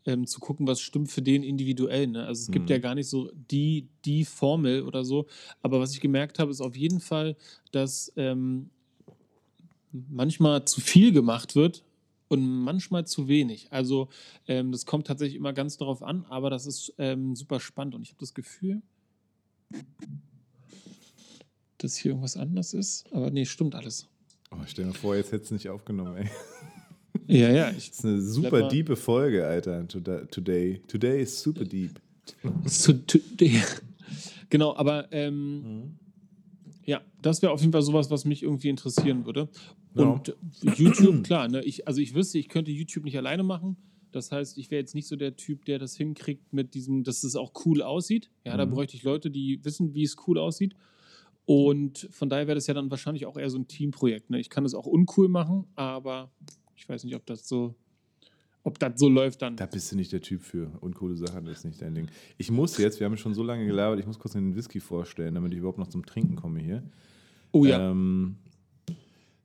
S1: ähm, zu gucken, was stimmt für den individuell. Ne? Also es gibt
S2: Mhm.
S1: ja gar nicht so die, die Formel oder so. Aber was ich gemerkt habe, ist auf jeden Fall, dass ähm, manchmal zu viel gemacht wird und manchmal zu wenig. Also ähm, das kommt tatsächlich immer ganz darauf an, aber das ist ähm, super spannend und ich habe das Gefühl, dass hier irgendwas anders ist. Aber nee, stimmt alles.
S2: Oh, stell dir vor, jetzt hättest du nicht aufgenommen, ey.
S1: Ja, ja, ich,
S2: Das ist eine super diepe Folge, Alter. toda- Today. Today is super deep.
S1: Zu, zu, genau, aber ähm, ja, das wäre auf jeden Fall sowas, was mich irgendwie interessieren würde.
S2: Ja.
S1: Und YouTube, klar, ne, ich, also ich wüsste, ich könnte YouTube nicht alleine machen. Das heißt, ich wäre jetzt nicht so der Typ, der das hinkriegt mit diesem, dass es auch cool aussieht. Ja, da
S2: Mhm.
S1: bräuchte ich Leute, die wissen, wie es cool aussieht. Und von daher wäre das ja dann wahrscheinlich auch eher so ein Teamprojekt. Ne? Ich kann es auch uncool machen, aber ich weiß nicht, ob das so, ob das so läuft dann.
S2: Da bist du nicht der Typ für. Uncoole Sachen ist nicht dein Ding. Ich muss jetzt, wir haben schon so lange gelabert, ich muss kurz den Whisky vorstellen, damit ich überhaupt noch zum Trinken komme hier.
S1: Oh ja.
S2: Ähm,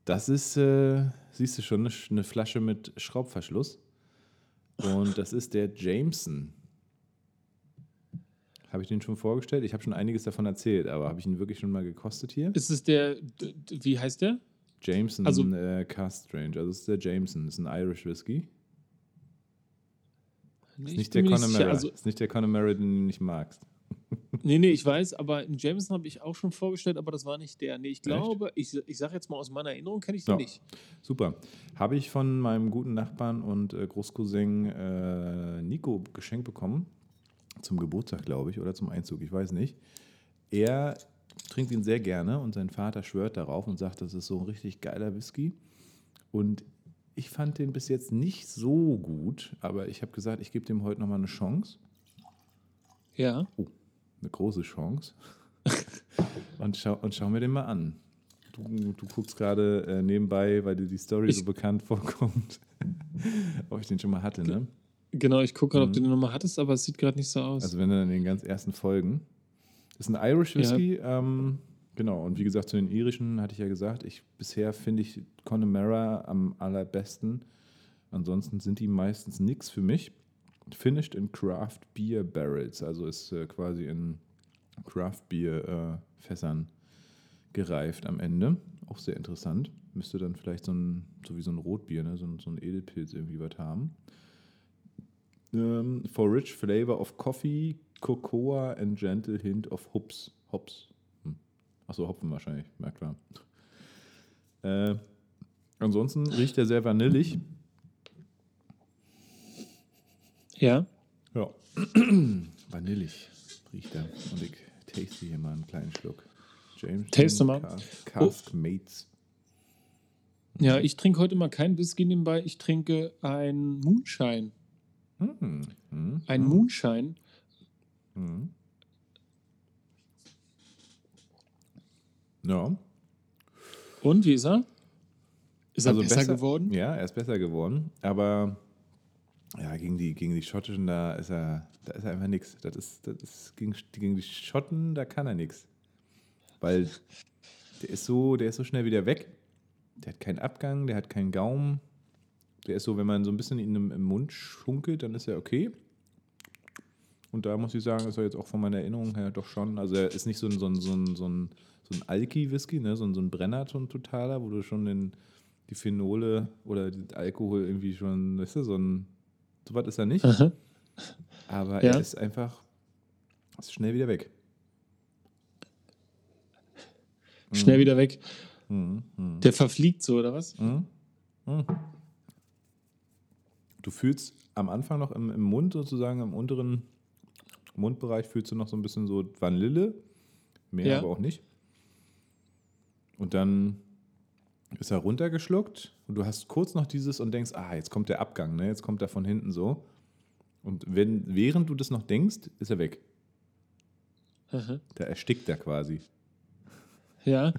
S2: das ist, äh, siehst du schon, eine, eine Flasche mit Schraubverschluss. Und das ist der Jameson. Habe ich den schon vorgestellt? Ich habe schon einiges davon erzählt, aber habe ich ihn wirklich schon mal gekostet hier?
S1: Ist es der, wie heißt der?
S2: Jameson
S1: Also-
S2: äh, Cast Strange. Also, es ist der Jameson. Das ist ein Irish Whisky.
S1: Nee,
S2: Ist
S1: ich
S2: nicht der. Connemara.
S1: Also,
S2: ist nicht der Connemara, den du nicht magst.
S1: nee, nee, ich weiß, aber einen Jameson habe ich auch schon vorgestellt, aber das war nicht der. Nee, ich glaube, ich, ich sage jetzt mal aus meiner Erinnerung, kenne ich den
S2: Ja.
S1: nicht.
S2: Super. Habe ich von meinem guten Nachbarn und äh, Großcousin äh, Nico geschenkt bekommen. Zum Geburtstag, glaube ich, oder zum Einzug, ich weiß nicht. Er trinkt ihn sehr gerne und sein Vater schwört darauf und sagt, das ist so ein richtig geiler Whisky. Und ich fand den bis jetzt nicht so gut, aber ich habe gesagt, ich gebe dem heute nochmal eine Chance.
S1: Ja.
S2: Eine große Chance. und, schau, und schau mir den mal an. Du, du guckst gerade äh, nebenbei, weil dir die Story so
S1: Ich-
S2: bekannt vorkommt, ob ich den schon mal hatte, ne?
S1: Genau, ich gucke gerade, ob
S2: Mhm.
S1: du den nochmal hattest, aber es sieht gerade nicht so aus.
S2: Also wenn du in den ganz ersten Folgen. Das ist ein Irish
S1: Ja.
S2: Whisky, ähm, genau. Und wie gesagt, zu den irischen hatte ich ja gesagt, ich bisher finde ich Connemara am allerbesten. Ansonsten sind die meistens nichts für mich. Finished in Craft Beer Barrels, also ist äh, quasi in Craft Beer äh, Fässern gereift am Ende. Auch sehr interessant. Müsste dann vielleicht so ein, so wie so ein Rotbier, ne? so, ein, so ein Edelpilz irgendwie was haben. Ähm, for rich flavor of coffee, cocoa and gentle hint of hops. Hops. Hm. Achso, Hopfen wahrscheinlich, merkt klar. Äh, ansonsten riecht er sehr vanillig.
S1: ja.
S2: Ja. vanillig riecht er. Und ich taste hier mal einen kleinen Schluck. James
S1: Taste mal.
S2: Cask Mates.
S1: Ja, ich trinke heute mal keinen Whisky nebenbei, ich trinke ein Moonshine.
S2: Hm. Hm.
S1: Ein
S2: hm.
S1: Moonshine.
S2: Hm. Ja.
S1: Und wie ist er? Ist er
S2: Also
S1: besser, geworden?
S2: Ja, er ist besser geworden. Aber ja, gegen die, gegen die Schottischen, da ist er, da ist er einfach nichts. Das ist, das ist gegen, gegen die Schotten, da kann er nichts. Weil der ist so, der ist so schnell wieder weg. Der hat keinen Abgang, der hat keinen Gaumen. Der ist so, wenn man so ein bisschen ihn im, im Mund schunkelt, dann ist er okay. Und da muss ich sagen, ist er jetzt auch von meiner Erinnerung her doch schon. Also er ist nicht so ein, so ein, so ein, so ein, so ein Alki-Whisky, ne? so ein, so ein Brenner, so ein totaler, wo du schon den, die Phenole oder der Alkohol irgendwie schon, weißt du, so ein, so was ist er nicht.
S1: Aha.
S2: Aber
S1: Ja.
S2: er ist einfach ist schnell wieder weg.
S1: Schnell wieder weg.
S2: Mhm. Mhm.
S1: Der verfliegt so, oder was?
S2: Mhm. Mhm. Du fühlst am Anfang noch im, im Mund sozusagen, im unteren Mundbereich fühlst du noch so ein bisschen so Vanille, mehr
S1: Ja.
S2: aber auch nicht. Und dann ist er runtergeschluckt und du hast kurz noch dieses und denkst, ah, jetzt kommt der Abgang, ne? jetzt kommt er von hinten so. Und wenn, während du das noch denkst, ist er weg.
S1: Aha.
S2: Da erstickt er quasi.
S1: Ja.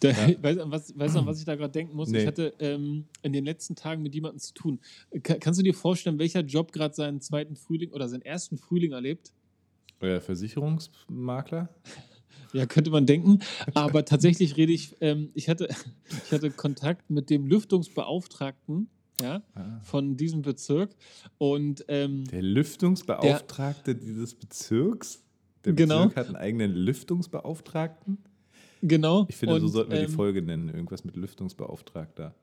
S1: da, Weißt du, an was, weißt du, was ich da gerade denken muss?
S2: Nee.
S1: Ich hatte ähm, in den letzten Tagen mit jemandem zu tun. Ka kannst du dir vorstellen, welcher Job gerade seinen zweiten Frühling oder seinen ersten Frühling erlebt?
S2: Euer Versicherungsmakler?
S1: Ja, könnte man denken. Aber tatsächlich rede ich, ähm, ich, hatte, ich hatte Kontakt mit dem Lüftungsbeauftragten ja,
S2: Ah.
S1: von diesem Bezirk. Und ähm,
S2: Der Lüftungsbeauftragte dieses Bezirks? Der
S1: Genau.
S2: Bezirk hat einen eigenen Lüftungsbeauftragten?
S1: Genau.
S2: Ich finde, so
S1: und,
S2: sollten wir die
S1: ähm,
S2: Folge nennen. Irgendwas mit Lüftungsbeauftragter.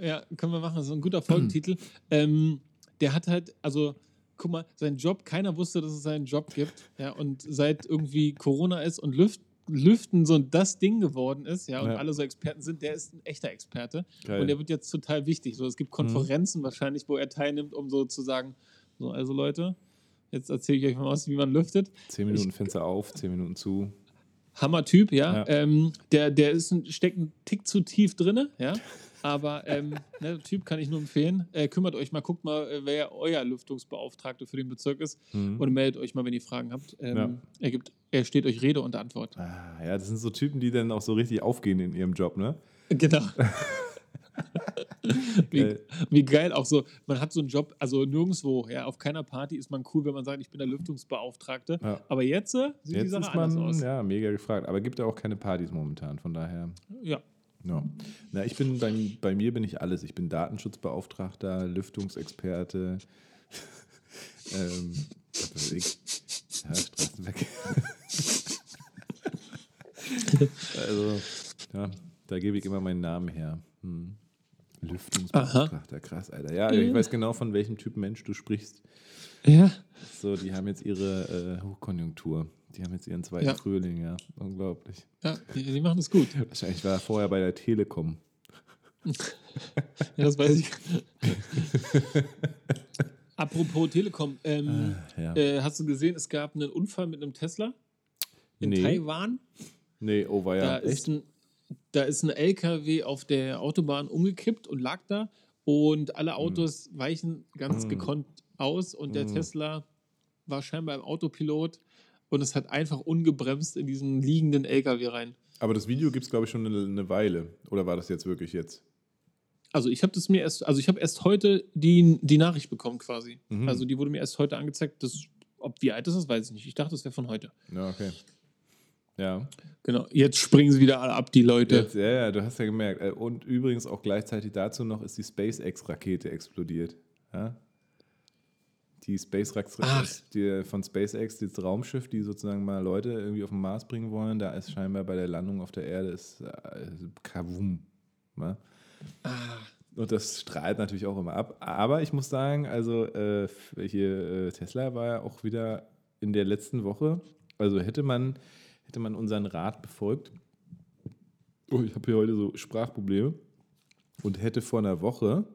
S1: Ja, können wir machen. Das ist ein guter Folgentitel. ähm, der hat halt, also, guck mal, sein Job, keiner wusste, dass es seinen Job gibt. Ja, und seit irgendwie Corona ist und Lüft, Lüften so das Ding geworden ist, ja, und
S2: Ja.
S1: alle so Experten sind, der ist ein echter Experte.
S2: Geil.
S1: Und der wird jetzt total wichtig. So, es gibt Konferenzen wahrscheinlich, wo er teilnimmt, um so zu sagen, so, also Leute, jetzt erzähle ich euch mal was, wie man lüftet.
S2: Zehn Minuten Fenster auf, zehn Minuten zu.
S1: Hammer-Typ, ja.
S2: Ja.
S1: Ähm, der, der ist ein, steckt ein Tick zu tief drin, ja. Aber ähm, ne, Typ kann ich nur empfehlen. Äh, kümmert euch mal, guckt mal, äh, wer euer Lüftungsbeauftragter für den Bezirk ist
S2: Mhm.
S1: und meldet euch mal, wenn ihr Fragen habt. Ähm,
S2: Ja.
S1: er, gibt, er steht euch Rede und Antwort.
S2: Ah, ja, das sind so Typen, die dann auch so richtig aufgehen in ihrem Job, ne?
S1: Genau. wie,
S2: Geil.
S1: wie geil auch so, man hat so einen Job, also nirgendwo, ja, auf keiner Party ist man cool, wenn man sagt, ich bin der Lüftungsbeauftragte.
S2: Ja.
S1: Aber jetzt äh, sieht die
S2: Jetzt
S1: Sache
S2: ist
S1: anders
S2: man
S1: aus.
S2: ja, mega gefragt. Aber gibt ja auch keine Partys momentan, von daher.
S1: Ja.
S2: Ja. Na, ich bin bei, bei mir bin ich alles. Ich bin Datenschutzbeauftragter, Lüftungsexperte. ähm, ich. Ja, Straßenverkehr. also, ja, da gebe ich immer meinen Namen her. Hm. Lüftungsbeauftragter, krass, Alter. Ja, ich weiß genau, von welchem Typ Mensch du sprichst.
S1: Ja.
S2: So, die haben jetzt ihre äh, Hochkonjunktur. Die haben jetzt ihren zweiten
S1: Ja.
S2: Frühling, ja. Unglaublich.
S1: Ja, die, die machen es gut.
S2: Wahrscheinlich war er vorher bei der Telekom.
S1: Ja, das weiß ich. Apropos Telekom, ähm,
S2: Ja.
S1: äh, hast du gesehen, es gab einen Unfall mit einem Tesla in
S2: Nee.
S1: Taiwan?
S2: Nee, oh, war
S1: Da,
S2: ja
S1: ist
S2: echt.
S1: ein, da ist ein LKW auf der Autobahn umgekippt und lag da und alle Autos weichen ganz
S2: Mm.
S1: gekonnt aus und der
S2: Mm.
S1: Tesla war scheinbar im Autopilot und es hat einfach ungebremst in diesen liegenden LKW rein.
S2: Aber das Video gibt es, glaube ich, schon eine, eine Weile. Oder war das jetzt wirklich jetzt?
S1: Also ich habe das mir erst, also ich habe erst heute die, die Nachricht bekommen quasi.
S2: Mhm.
S1: Also die wurde mir erst heute angezeigt. Das, ob wie alt ist das, weiß ich nicht. Ich dachte, das wäre von heute.
S2: Ja, okay. Ja.
S1: Genau. Jetzt springen sie wieder alle ab, die Leute.
S2: Jetzt, ja, ja, du hast ja gemerkt. Äh, Und übrigens auch gleichzeitig dazu noch ist die SpaceX-Rakete explodiert. Ja? Die. SpaceX-Rakete von SpaceX, das Raumschiff, die sozusagen mal Leute irgendwie auf den Mars bringen wollen, da ist scheinbar bei der Landung auf der Erde ist äh, Kavum. Ne?
S1: Ah,
S2: Und das strahlt natürlich auch immer ab. Aber ich muss sagen, also äh, hier äh, Tesla war ja auch wieder in der letzten Woche. Also hätte man, hätte man unseren Rat befolgt. Oh, ich habe hier heute so Sprachprobleme. Und hätte vor einer Woche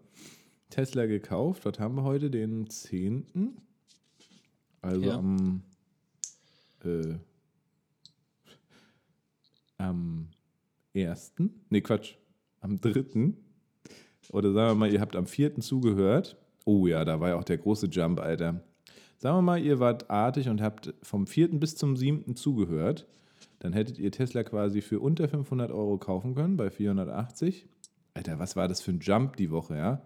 S2: Tesla gekauft. Was haben wir heute? Den 10. Also
S1: Ja.
S2: am, äh, am 1. Nee, Quatsch. Am 3. Oder sagen wir mal, ihr habt am 4. zugehört. Oh ja, da war ja auch der große Jump, Alter. Sagen wir mal, ihr wart artig und habt vom 4. bis zum 7. zugehört. Dann hättet ihr Tesla quasi für unter 500 Euro kaufen können, bei 480. Alter, was war das für ein Jump die Woche, ja?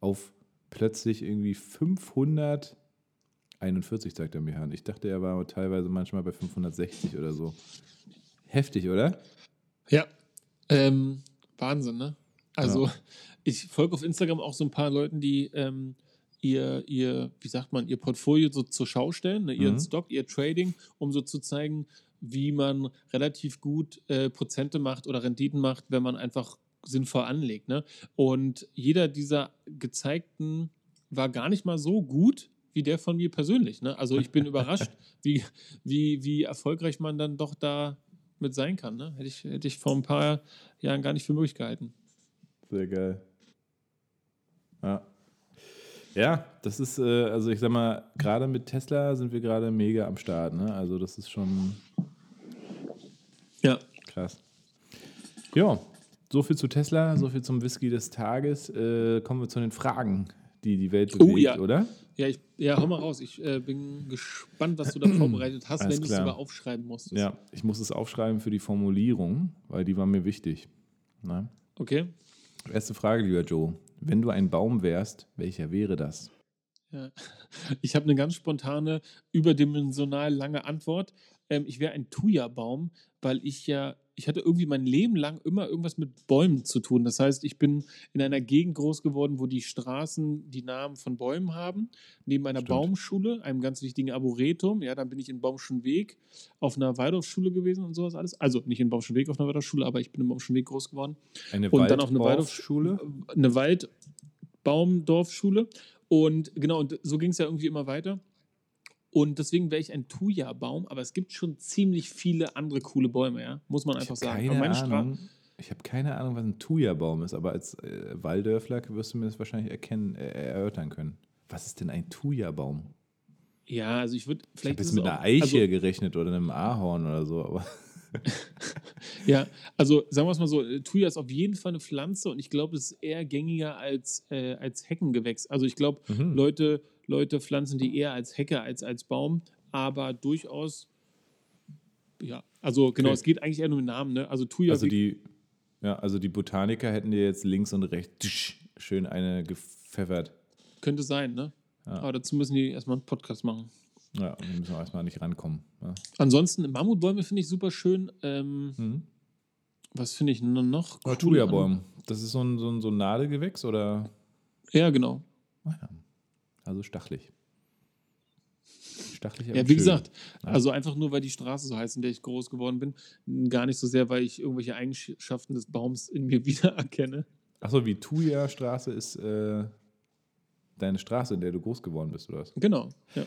S2: Auf plötzlich irgendwie 541, sagt er mir an. Ich dachte, er war teilweise manchmal bei 560 oder so. Heftig, oder?
S1: ja. Ähm, Wahnsinn, ne? Also, ich folge auf Instagram auch so ein paar Leuten, die ähm, ihr, ihr, wie sagt man, ihr Portfolio so zur Schau stellen, ne? ihren
S2: Mhm.
S1: Stock, ihr Trading, um so zu zeigen, wie man relativ gut äh, Prozente macht oder Renditen macht, wenn man einfach sinnvoll anlegt. Ne? Und jeder dieser gezeigten war gar nicht mal so gut wie der von mir persönlich. Ne? Also ich bin überrascht, wie, wie, wie erfolgreich man dann doch da mit sein kann. Ne? Hätte, ich, hätte ich vor ein paar Jahren gar nicht für möglich gehalten.
S2: Sehr geil. Ja. Ja, das ist, äh, also ich sag mal, gerade mit Tesla sind wir gerade mega am Start. Ne? Also das ist schon
S1: ja.
S2: krass. Ja, so viel zu Tesla, so viel zum Whisky des Tages. Äh, kommen wir zu den Fragen, die die Welt bewegt,
S1: oh, ja.
S2: oder?
S1: Ja, ich, ja, hau mal raus. Ich äh, bin gespannt, was du da vorbereitet hast, Alles wenn du es sogar aufschreiben musst.
S2: Ja, ich muss es aufschreiben für die Formulierung, weil die war mir wichtig. Na?
S1: Okay.
S2: Erste Frage, lieber Joe. Wenn du ein Baum wärst, welcher wäre das?
S1: Ja. Ich habe eine ganz spontane, überdimensional lange Antwort. Ähm, ich wäre ein Thuja-Baum, weil ich ja ich hatte irgendwie mein Leben lang immer irgendwas mit Bäumen zu tun. Das heißt, ich bin in einer Gegend groß geworden, wo die Straßen die Namen von Bäumen haben. Neben einer Stimmt. Baumschule, einem ganz wichtigen Arboretum. Ja, dann bin ich in Baumschenweg auf einer Waldorfschule gewesen und sowas alles. Also nicht in Baumschenweg auf einer Waldorfschule, aber ich bin in Baumschenweg groß geworden.
S2: Eine und dann auf eine Waldorfschule?
S1: Eine Waldbaumdorfschule. Und genau, und so ging es ja irgendwie immer weiter. Und deswegen wäre ich ein Thuja-Baum, aber es gibt schon ziemlich viele andere coole Bäume, ja, muss man einfach sagen.
S2: Keine Ahnung. Ich habe keine Ahnung, was ein Thuja-Baum ist, aber als äh, Waldörfler wirst du mir das wahrscheinlich erkennen, äh, erörtern können. Was ist denn ein Thuja-Baum?
S1: Ja, also ich würde
S2: vielleicht. Ich habe jetzt mit einer Eiche also, gerechnet oder einem Ahorn oder so, aber.
S1: ja, also sagen wir es mal so, äh, Thuja ist auf jeden Fall eine Pflanze und ich glaube, es ist eher gängiger als, äh, als Heckengewächs. Also ich glaube, mhm. Leute Leute pflanzen die eher als Hecke als als Baum, aber durchaus, ja, also genau, okay. es geht eigentlich eher nur um den Namen, ne? Also Thuja.
S2: Also die, ja, also die Botaniker hätten dir jetzt links und rechts schön eine gepfeffert.
S1: Könnte sein, ne? Ja. Aber dazu müssen die erstmal einen Podcast machen.
S2: Ja, und die müssen auch erstmal nicht rankommen. Ja.
S1: Ansonsten, Mammutbäume finde ich super schön. Ähm, mhm. Was finde ich noch?
S2: Cool Thuja-Baum. Das ist so ein, so ein, so ein Nadelgewächs, oder?
S1: Ja, genau.
S2: Ah, ja. Also stachelig.
S1: Stachelig, ja, wie schön. gesagt, also einfach nur, weil die Straße so heißt, in der ich groß geworden bin. Gar nicht so sehr, weil ich irgendwelche Eigenschaften des Baums in mir wiedererkenne.
S2: Achso, wie Thuja Straße ist äh, deine Straße, in der du groß geworden bist, oder was?
S1: Genau, ja.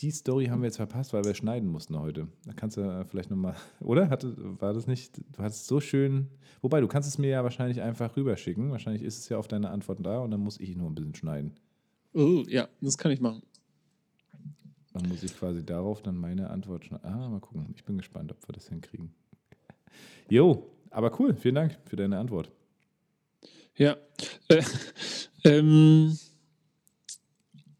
S2: Die Story haben wir jetzt verpasst, weil wir schneiden mussten heute. Da kannst du äh, vielleicht nochmal, oder? Hatte, war das nicht, du hattest so schön, wobei, du kannst es mir ja wahrscheinlich einfach rüberschicken. Wahrscheinlich ist es ja auf deine Antwort da und dann muss ich nur ein bisschen schneiden.
S1: Oh, ja, das kann ich machen.
S2: Dann muss ich quasi darauf dann meine Antwort schneiden. Ah, mal gucken. Ich bin gespannt, ob wir das hinkriegen. Jo, aber cool. Vielen Dank für deine Antwort.
S1: Ja. Äh, ähm,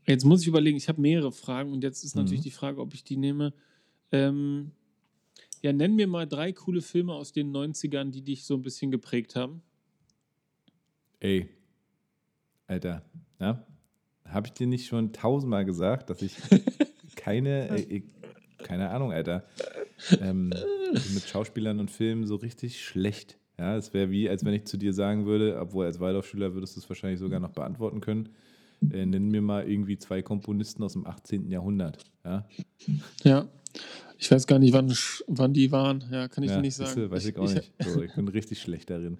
S1: jetzt muss ich überlegen, ich habe mehrere Fragen und jetzt ist natürlich mhm. die Frage, ob ich die nehme. Ähm, ja, nenn mir mal drei coole Filme aus den 90ern, die dich so ein bisschen geprägt haben.
S2: Ey, Alter, ja? Habe ich dir nicht schon tausendmal gesagt, dass ich keine, äh, keine Ahnung, Alter, ähm, mit Schauspielern und Filmen so richtig schlecht. Ja, es wäre wie, als wenn ich zu dir sagen würde, obwohl als Waldorfschüler würdest du es wahrscheinlich sogar noch beantworten können. Äh, nenn mir mal irgendwie zwei Komponisten aus dem 18. Jahrhundert. Ja.
S1: Ja. Ich weiß gar nicht, wann, wann die waren. Ja, kann ich ja, dir nicht sagen.
S2: Weiß ich, ich auch nicht. So, ich bin richtig schlecht darin.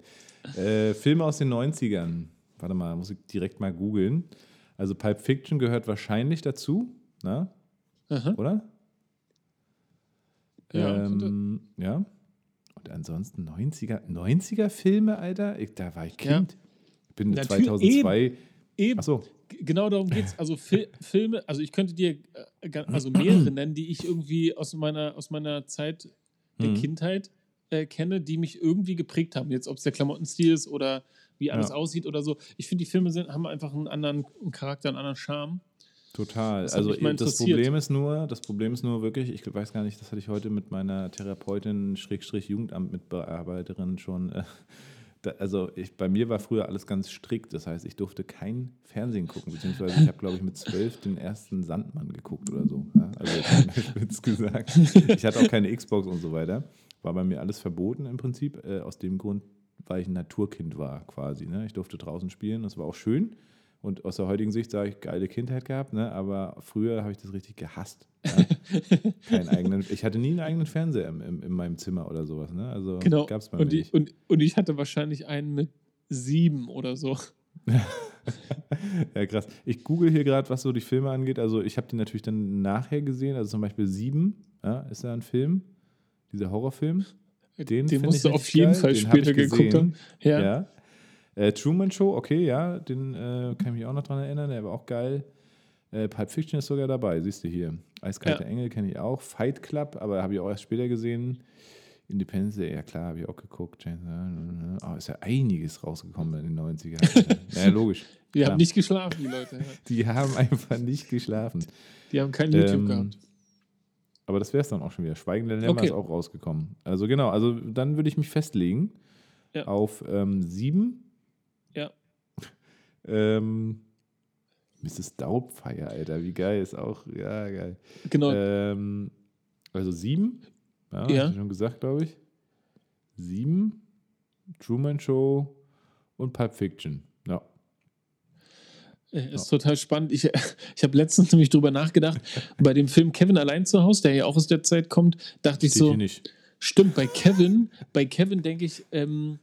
S2: Äh, Filme aus den 90ern. Warte mal, muss ich direkt mal googeln. Also Pulp Fiction gehört wahrscheinlich dazu, ne? oder? Ja, ähm, ja. Und ansonsten 90er, 90er Filme, Alter? Ich, da war ich Kind. Ja. Ich bin Natürlich, 2002. Eben,
S1: eben. Achso. Genau darum geht es. Also Fil Filme, also ich könnte dir äh, also mehrere nennen, die ich irgendwie aus meiner, aus meiner Zeit der mhm. Kindheit äh, kenne, die mich irgendwie geprägt haben. Jetzt, ob es der Klamottenstil ist oder wie alles ja. aussieht oder so. Ich finde, die Filme sind, haben einfach einen anderen Charakter, einen anderen Charme.
S2: Total. Das also das Problem ist nur, das Problem ist nur wirklich, ich weiß gar nicht, das hatte ich heute mit meiner Therapeutin, Schrägstrich Jugendamt Mitbearbeiterin schon. Äh, da, also ich, bei mir war früher alles ganz strikt. Das heißt, ich durfte kein Fernsehen gucken, beziehungsweise ich habe, glaube ich, mit zwölf den ersten Sandmann geguckt oder so. Ja? Also spitz gesagt. Ich hatte auch keine Xbox und so weiter. War bei mir alles verboten im Prinzip. Äh, aus dem Grund weil ich ein Naturkind war quasi. Ne? Ich durfte draußen spielen, das war auch schön, Und aus der heutigen Sicht sage ich, geile Kindheit gehabt, ne? aber früher habe ich das richtig gehasst. Ja? Keinen eigenen, ich hatte nie einen eigenen Fernseher im, im, in meinem Zimmer oder sowas. Ne? Also
S1: Genau.
S2: gab es bei
S1: Und
S2: mir
S1: ich,
S2: nicht.
S1: und, und ich hatte wahrscheinlich einen mit sieben oder so.
S2: Ja, krass. Ich google hier gerade, was so die Filme angeht. Also ich habe die natürlich dann nachher gesehen. Also zum Beispiel Sieben, ja, ist da ein Film, dieser Horrorfilm. Den, find
S1: musst du auf jeden
S2: geil.
S1: Fall
S2: Den
S1: später geguckt haben. Ja.
S2: Ja. Äh, Truman Show, okay, ja, den äh, kann ich mich auch noch dran erinnern, der war auch geil. Äh, Pulp Fiction ist sogar dabei, siehst du hier. Eiskalte
S1: Ja.
S2: Engel kenne ich auch. Fight Club, aber habe ich auch erst später gesehen. Independence Day, ja klar, habe ich auch geguckt. Oh, ist ja einiges rausgekommen in den 90ern. ja, logisch.
S1: Die
S2: Klar.
S1: haben nicht geschlafen, die Leute.
S2: Die haben einfach nicht geschlafen.
S1: Die haben kein YouTube
S2: Ähm,
S1: gehabt.
S2: Aber das wäre es dann auch schon wieder. Schweigende Lämmer
S1: Okay.
S2: ist auch rausgekommen. Also genau, also dann würde ich mich festlegen
S1: Ja.
S2: auf ähm, sieben.
S1: Ja.
S2: Ähm, Mrs. Doubtfire, Alter, wie geil ist auch. Ja, geil.
S1: Genau.
S2: Ähm, also sieben, ja,
S1: Ja.
S2: hast du schon gesagt, glaube ich. Sieben, Truman Show und Pulp Fiction. Ja.
S1: Äh, Ist total spannend. Ich, ich habe letztens nämlich drüber nachgedacht, bei dem Film Kevin allein zu Hause, der ja auch aus der Zeit kommt, dachte ich
S2: Steht
S1: so, stimmt, bei Kevin, bei Kevin denke ich ähm,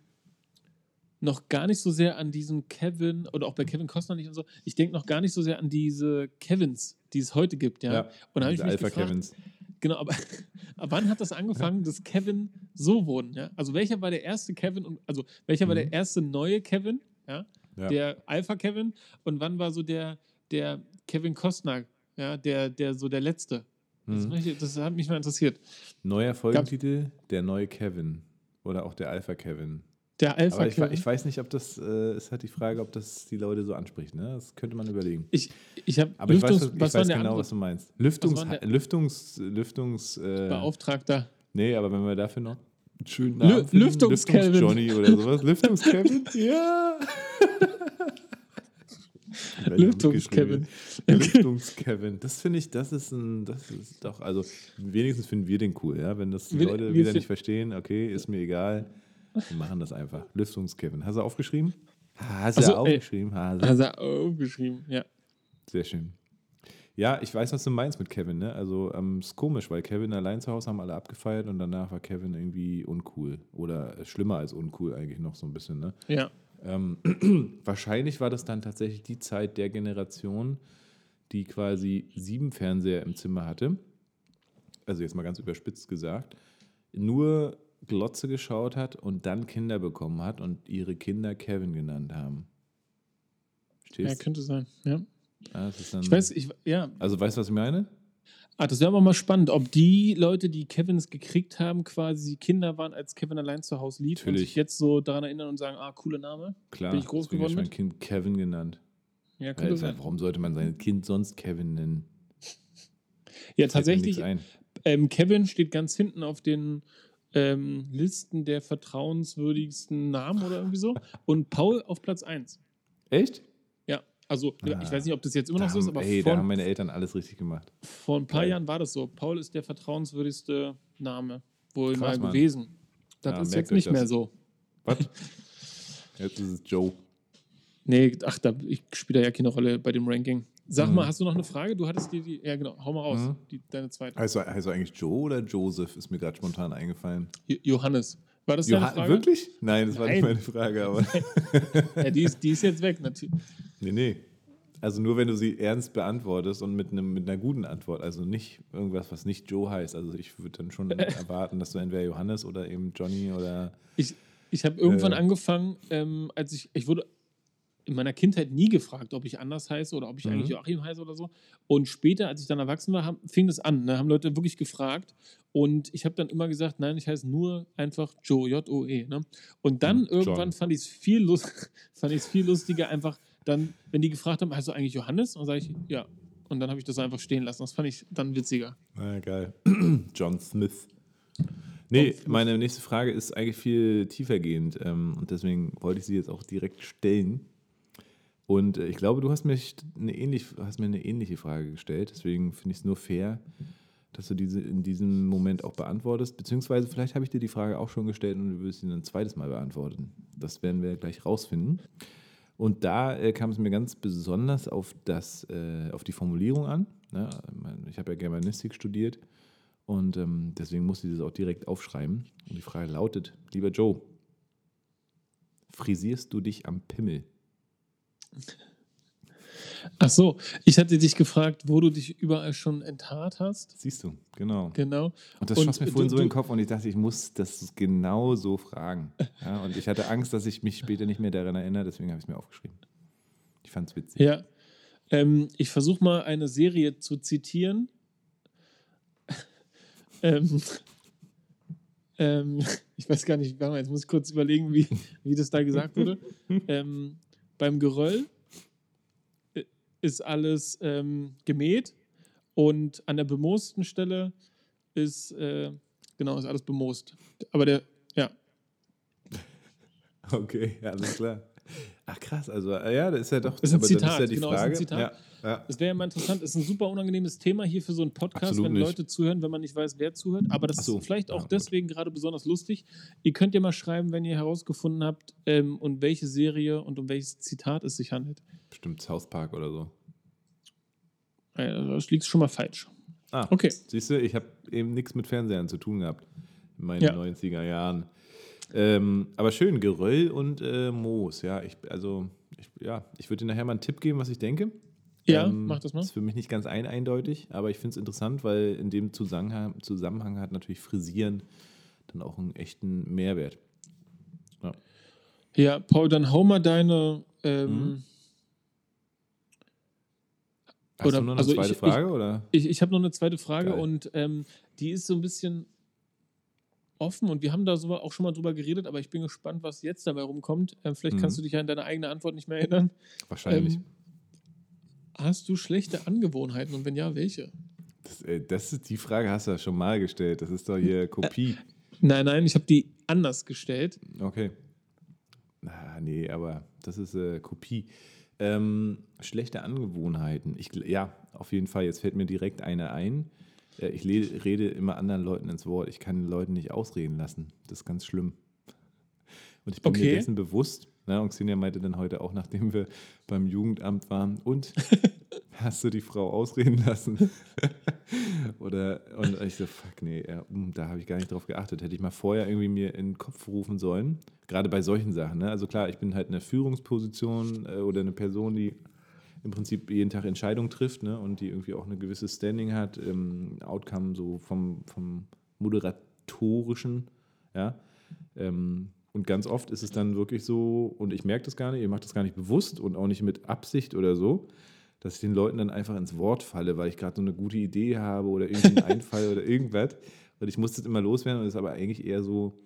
S1: noch gar nicht so sehr an diesen Kevin oder auch bei Kevin Costner nicht und so. Ich denke noch gar nicht so sehr an diese Kevins, die es heute gibt, ja. Und da habe ich mich
S2: Alpha
S1: gefragt,
S2: Kevins.
S1: genau, aber, wann hat das angefangen, dass Kevin so wurden, ja? Also welcher war der erste Kevin und also welcher war der
S2: Mhm.
S1: erste neue Kevin, ja?
S2: Ja.
S1: der Alpha Kevin und wann war so der, der Kevin Costner, ja, der, der so der letzte. Das,
S2: Mhm.
S1: ich- das hat mich mal interessiert.
S2: Neuer Folgentitel, der neue Kevin. Oder auch der Alpha Kevin.
S1: Der Alpha
S2: Aber ich,
S1: Kevin.
S2: ich weiß nicht, ob das, äh, ist halt die Frage, ob das die Leute so anspricht. Ne? Das könnte man überlegen.
S1: ich, ich habe
S2: Aber ich weiß,
S1: Lüftungs,
S2: was- ich
S1: was war
S2: weiß genau,
S1: andere
S2: was du meinst. Lüftungs,
S1: war der-
S2: Lüftungs, Lüftungs, äh,
S1: Beauftragter?
S2: nee, aber wenn wir dafür noch schönen
S1: Lü-
S2: Namen finden,
S1: Lüftungs-Kevin.
S2: Johnny oder sowas. Lüftungs-Kevin? ja!
S1: Lüftungs-Kevin.
S2: Lüftungs-Kevin. Das finde ich, das ist ein, das ist doch, also wenigstens finden wir den cool, ja. Wenn das die Leute wieder nicht verstehen, okay, ist mir egal. Wir machen das einfach. Lüftungs-Kevin. Hast du aufgeschrieben? Hast du
S1: Ach so, ey.
S2: aufgeschrieben? Hast du.
S1: Er aufgeschrieben, ja.
S2: Sehr schön. Ja, ich weiß, was du meinst mit Kevin, ne? Also, ähm, ist komisch, weil Kevin allein zu Hause haben alle abgefeiert und danach war Kevin irgendwie uncool. Oder schlimmer als uncool eigentlich noch so ein bisschen, ne?
S1: Ja.
S2: Ähm, wahrscheinlich war das dann tatsächlich die Zeit der Generation, die quasi sieben Fernseher im Zimmer hatte. Also jetzt mal ganz überspitzt gesagt. Nur Glotze geschaut hat und dann Kinder bekommen hat und ihre Kinder Kevin genannt haben.
S1: ja,
S2: Verstehst du?
S1: könnte sein. Ja.
S2: Ja, das dann,
S1: Ich weiß, ich, ja.
S2: also weißt du, was ich meine?
S1: Ah, das wäre aber mal spannend, ob die Leute, die Kevins gekriegt haben, quasi Kinder waren, als Kevin allein zu Hause lief und
S2: Natürlich.
S1: sich jetzt so daran erinnern und sagen, ah, cooler Name.
S2: Klar,
S1: Bin ich groß geworden
S2: ich mein Kind Kevin genannt.
S1: Ja,
S2: Weil,
S1: könnte sein.
S2: warum sollte man sein Kind sonst Kevin nennen?
S1: Ja,
S2: mir
S1: tatsächlich, ähm, Kevin steht ganz hinten auf den ähm, Listen der vertrauenswürdigsten Namen oder irgendwie so. Und Paul auf Platz 1.
S2: Echt?
S1: Also ich
S2: Ah.
S1: weiß nicht, ob das jetzt immer
S2: Da
S1: noch so ist, aber
S2: ey, da haben
S1: vor,
S2: meine Eltern alles richtig gemacht.
S1: vor ein paar
S2: Geil.
S1: Jahren war das so. Paul ist der vertrauenswürdigste Name wohl
S2: Krass,
S1: mal
S2: Mann.
S1: gewesen. Das
S2: Ja,
S1: ist jetzt nicht
S2: das.
S1: mehr so.
S2: Was? Jetzt ist es Joe.
S1: Nee, ach, da, ich spiele da ja keine Rolle bei dem Ranking. Sag
S2: Mhm.
S1: mal, hast du noch eine Frage? Du hattest die, die ja genau, hau mal raus,
S2: Mhm.
S1: die, deine zweite.
S2: Heißt du, heißt du eigentlich Joe oder Joseph? Ist mir gerade spontan eingefallen.
S1: Jo- Johannes. War das deine
S2: Johann-
S1: Frage?
S2: Wirklich? Nein, das war nicht
S1: Nein.
S2: meine Frage, aber.
S1: Ja, die, ist, die ist jetzt weg, natürlich.
S2: Nee, nee. Also nur wenn du sie ernst beantwortest und mit, einem, mit einer guten Antwort, also nicht irgendwas, was nicht Joe heißt. Also ich würde dann schon erwarten, dass du entweder Johannes oder eben Johnny oder.
S1: Ich, ich habe irgendwann
S2: Äh.
S1: angefangen, ähm, als ich, ich wurde in meiner Kindheit nie gefragt, ob ich anders heiße oder ob ich
S2: Mhm.
S1: eigentlich Joachim heiße oder so. Und später, als ich dann erwachsen war, haben, fing das an. Ne? Haben Leute wirklich gefragt. Und ich habe dann immer gesagt, nein, ich heiße nur einfach Joe, J-O-E. Ne? Und dann
S2: Mhm,
S1: irgendwann
S2: John.
S1: fand ich es viel, lust, viel lustiger, einfach dann, wenn die gefragt haben, heißt du eigentlich Johannes? Und sage ich, ja. Und dann habe ich das einfach stehen lassen. Das fand ich dann witziger.
S2: Na geil. John Smith. Nee, meine nächste Frage ist eigentlich viel tiefergehend ähm, und deswegen wollte ich sie jetzt auch direkt stellen. Und äh, ich glaube, du hast, mich eine ähnlich, hast mir eine ähnliche Frage gestellt, deswegen finde ich es nur fair, dass du diese in diesem Moment auch beantwortest. Beziehungsweise vielleicht habe ich dir die Frage auch schon gestellt und du wirst sie ein zweites Mal beantworten. Das werden wir gleich rausfinden. Und da äh, kam es mir ganz besonders auf, das, äh, auf die Formulierung an. Ne? Ich habe ja Germanistik studiert und ähm, deswegen musste ich das auch direkt aufschreiben. Und die Frage lautet, lieber Joe, frisierst du dich am Pimmel?
S1: Ach so, ich hatte dich gefragt, wo du dich überall schon enthaart hast.
S2: Siehst du, genau.
S1: Genau.
S2: Und das schoss mir vorhin so in den Kopf und ich dachte, ich muss das genau so fragen. Ja, und ich hatte Angst, dass ich mich später nicht mehr daran erinnere, deswegen habe ich es mir aufgeschrieben. Ich fand es witzig.
S1: Ja. Ähm, ich versuche mal eine Serie zu zitieren. ähm, ähm, ich weiß gar nicht, jetzt muss ich kurz überlegen, wie, wie das da gesagt wurde. Ähm, beim Geröll ist alles ähm, gemäht und an der bemoosten Stelle ist, äh, genau, ist alles bemoost. Aber der, ja.
S2: Okay, alles klar. Ach krass, also ja, das ist ja doch
S1: das ist ein Zitat,
S2: ist ja die
S1: genau,
S2: Frage.
S1: Ist ein Zitat.
S2: Ja, ja.
S1: Das wäre ja mal interessant, das ist ein super unangenehmes Thema hier für so einen Podcast,
S2: Absolut
S1: wenn
S2: nicht.
S1: Leute zuhören, wenn man nicht weiß, wer zuhört. Aber das
S2: so.
S1: ist vielleicht auch
S2: Ja, gut.
S1: deswegen gerade besonders lustig. Ihr könnt ja mal schreiben, wenn ihr herausgefunden habt, ähm, um welche Serie und um welches Zitat es sich handelt.
S2: Bestimmt South Park oder so.
S1: Äh, Das liegt schon mal falsch.
S2: Ah,
S1: Okay.
S2: Siehst du, ich habe eben nichts mit Fernsehern zu tun gehabt in meinen
S1: Ja.
S2: 90er Jahren. Ähm, aber schön, Geröll und äh, Moos, ja. Ich, also, ich, ja, ich würde dir nachher mal einen Tipp geben, was ich denke.
S1: Ja,
S2: Ähm,
S1: mach das mal.
S2: Ist für mich nicht ganz ein eindeutig, aber ich finde es interessant, weil in dem Zusammenhang, Zusammenhang hat natürlich Frisieren dann auch einen echten Mehrwert.
S1: Ja, Paul, dann hau mal deine. Ähm,
S2: Mhm. Hast
S1: Oder-
S2: du noch eine
S1: also
S2: zweite
S1: ich-
S2: Frage? oder?
S1: Ich, ich habe noch eine zweite Frage
S2: Geil.
S1: und ähm, die ist so ein bisschen offen und wir haben da so auch schon mal drüber geredet, aber ich bin gespannt, was jetzt dabei rumkommt. Ähm, vielleicht
S2: Mhm.
S1: kannst du dich ja an deine eigene Antwort nicht mehr erinnern.
S2: Wahrscheinlich.
S1: Ähm, hast du schlechte Angewohnheiten und wenn ja, welche?
S2: Das, äh, das ist die Frage, hast du ja schon mal gestellt. Das ist doch hier Kopie.
S1: Nein, nein, ich habe die anders gestellt.
S2: Okay. Na, nee, aber das ist äh, Kopie. Ähm, schlechte Angewohnheiten. Ich, ja, auf jeden Fall. Jetzt fällt mir direkt eine ein. Äh, ich rede immer anderen Leuten ins Wort. Ich kann Leuten nicht ausreden lassen. Das ist ganz schlimm. Und ich bin mir
S1: Okay.
S2: dessen bewusst. Ne? Und Xenia meinte dann heute auch, nachdem wir beim Jugendamt waren, und hast du die Frau ausreden lassen? Oder und ich so, fuck, nee, ja, hm, da habe ich gar nicht drauf geachtet. Hätte ich mal vorher irgendwie mir in den Kopf rufen sollen. Gerade bei solchen Sachen. Ne? Also klar, ich bin halt in einer Führungsposition äh, oder eine Person, die im Prinzip jeden Tag Entscheidungen trifft ne? und die irgendwie auch eine gewisse Standing hat, ähm, Outcome so vom, vom Moderatorischen, ja. Ähm, und ganz oft ist es dann wirklich so, und ich merke das gar nicht, ihr macht das gar nicht bewusst und auch nicht mit Absicht oder so, dass ich den Leuten dann einfach ins Wort falle, weil ich gerade so eine gute Idee habe oder irgendeinen Einfall oder irgendwas. Und ich muss das immer loswerden und das ist aber eigentlich eher so,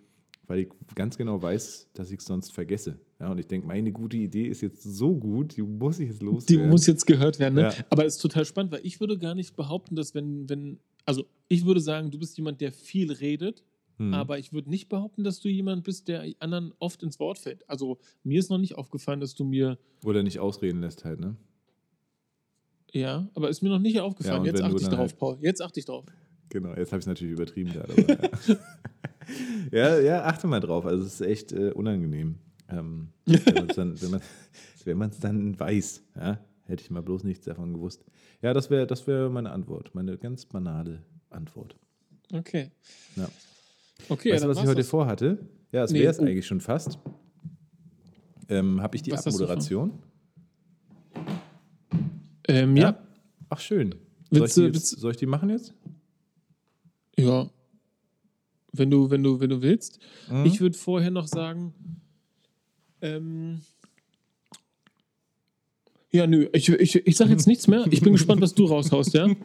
S2: weil ich ganz genau weiß, dass ich es sonst vergesse. Ja, und ich denke, meine gute Idee ist jetzt so gut, die muss ich jetzt
S1: Die
S2: loswerden.
S1: muss jetzt gehört werden. Ne?
S2: Ja.
S1: Aber es ist total spannend, weil ich würde gar nicht behaupten, dass wenn, wenn, also ich würde sagen, du bist jemand, der viel redet,
S2: Hm.
S1: aber ich würde nicht behaupten, dass du jemand bist, der anderen oft ins Wort fällt. Also mir ist noch nicht aufgefallen, dass du mir,
S2: Oder nicht ausreden lässt halt, ne?
S1: ja, aber ist mir noch nicht
S2: Ja,
S1: aufgefallen.
S2: und
S1: Jetzt achte ich drauf,
S2: halt-
S1: Paul. Jetzt achte ich drauf.
S2: Genau, jetzt habe ich es natürlich übertrieben gerade. Aber, ja. ja, ja, achte mal drauf. Also es ist echt äh, unangenehm. Ähm, wenn man's dann, wenn man es dann weiß, ja, hätte ich mal bloß nichts davon gewusst. Ja, das wäre das wär meine Antwort, meine ganz banale Antwort.
S1: Okay.
S2: Ja.
S1: Okay,
S2: weißt
S1: ja,
S2: du, was ich heute
S1: das.
S2: vorhatte? Ja, es
S1: Nee,
S2: wäre es
S1: oh.
S2: eigentlich schon fast. Ähm, habe ich die
S1: Was?
S2: Abmoderation?
S1: Ähm, ja.
S2: Ach, schön. Soll ich,
S1: Willst
S2: die
S1: du-
S2: jetzt,
S1: willst-
S2: soll ich die machen jetzt?
S1: Ja. Wenn du, wenn du, wenn du willst.
S2: Mhm.
S1: Ich würde vorher noch sagen, ähm, ja, nö, ich, ich, ich sage jetzt nichts mehr. Ich bin gespannt, was du raushaust, ja?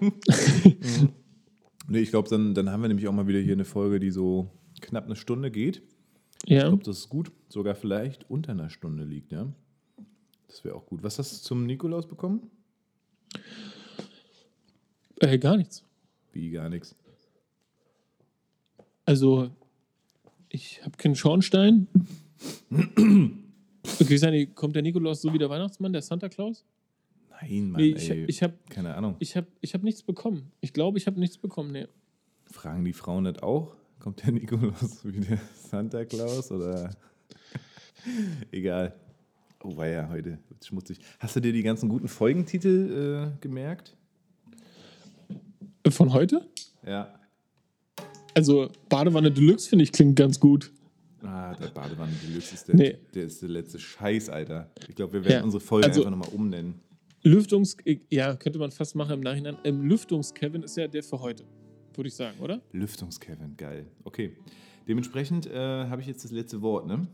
S2: Nee, ich glaube, dann, dann haben wir nämlich auch mal wieder hier eine Folge, die so knapp eine Stunde geht. Ich
S1: Ja.
S2: glaube, das ist gut. Sogar vielleicht unter einer Stunde liegt, ja. Das wäre auch gut. Was hast du zum Nikolaus bekommen?
S1: Äh, gar nichts.
S2: Wie gar nichts.
S1: Also, ich habe keinen Schornstein. Okay, Sani, kommt der Nikolaus so wie der Weihnachtsmann, der Santa Claus?
S2: Nein, Mann,
S1: Nee, ich,
S2: ey.
S1: ich habe
S2: Keine Ahnung.
S1: ich hab, ich hab nichts bekommen. Ich glaube, ich habe nichts bekommen. Nee.
S2: Fragen die Frauen das auch? Kommt der Nikolaus wie der Santa Claus oder? Egal. Oh, war ja heute wird's schmutzig. Hast du dir die ganzen guten Folgentitel äh, gemerkt?
S1: Von heute?
S2: Ja.
S1: Also Badewanne Deluxe finde ich klingt ganz gut.
S2: Ah, der Badewanne Deluxe ist der,
S1: Nee.
S2: der, ist der letzte Scheiß, Alter. Ich glaube, wir werden
S1: Ja,
S2: unsere Folge
S1: also-
S2: einfach nochmal umnennen.
S1: Lüftungs, ja, könnte man fast machen im Nachhinein. Ähm, Lüftungs-Kevin ist ja der für heute, würde ich sagen, oder?
S2: Lüftungs-Kevin, geil. Okay. Dementsprechend äh, habe ich jetzt das letzte Wort, ne?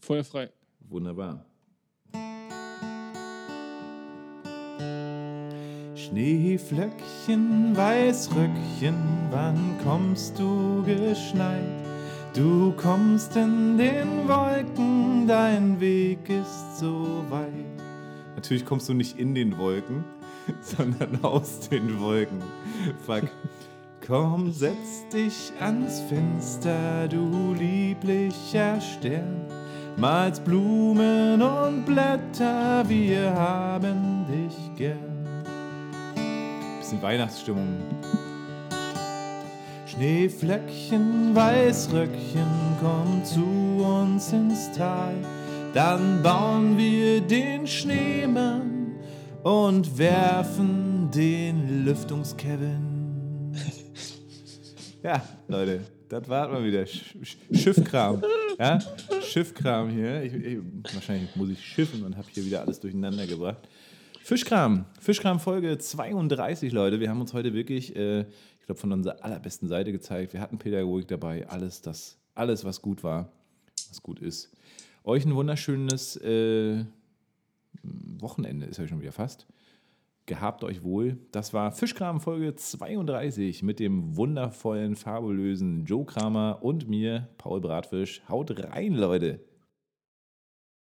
S1: Feuerfrei.
S2: Wunderbar. Schneeflöckchen, Weißröckchen, wann kommst du geschneit? Du kommst in den Wolken, dein Weg ist so weit. Natürlich kommst du nicht in den Wolken, sondern aus den Wolken. Fuck. Komm, setz dich ans Fenster, du lieblicher Stern. Malst Blumen und Blätter, wir haben dich gern. Bisschen Weihnachtsstimmung. Schneeflöckchen, Weißröckchen, komm zu uns ins Tal. Dann bauen wir den Schneemann und werfen den Lüftungskevin. Ja, Leute, das war mal wieder. Sch Sch Schiffkram. Ja, Schiffkram hier. Ich, ich, wahrscheinlich muss ich schiffen und habe hier wieder alles durcheinander gebracht. Fischkram. Fischkram Folge 32, Leute. Wir haben uns heute wirklich, äh, ich glaube, von unserer allerbesten Seite gezeigt. Wir hatten Pädagogik dabei. Alles, das, alles, was gut war, was gut ist. Euch ein wunderschönes äh, Wochenende, ist ja schon wieder fast. Gehabt euch wohl. Das war Fischkram Folge 32 mit dem wundervollen, fabulösen Joe Kramer und mir, Paul Bratfisch. Haut rein, Leute.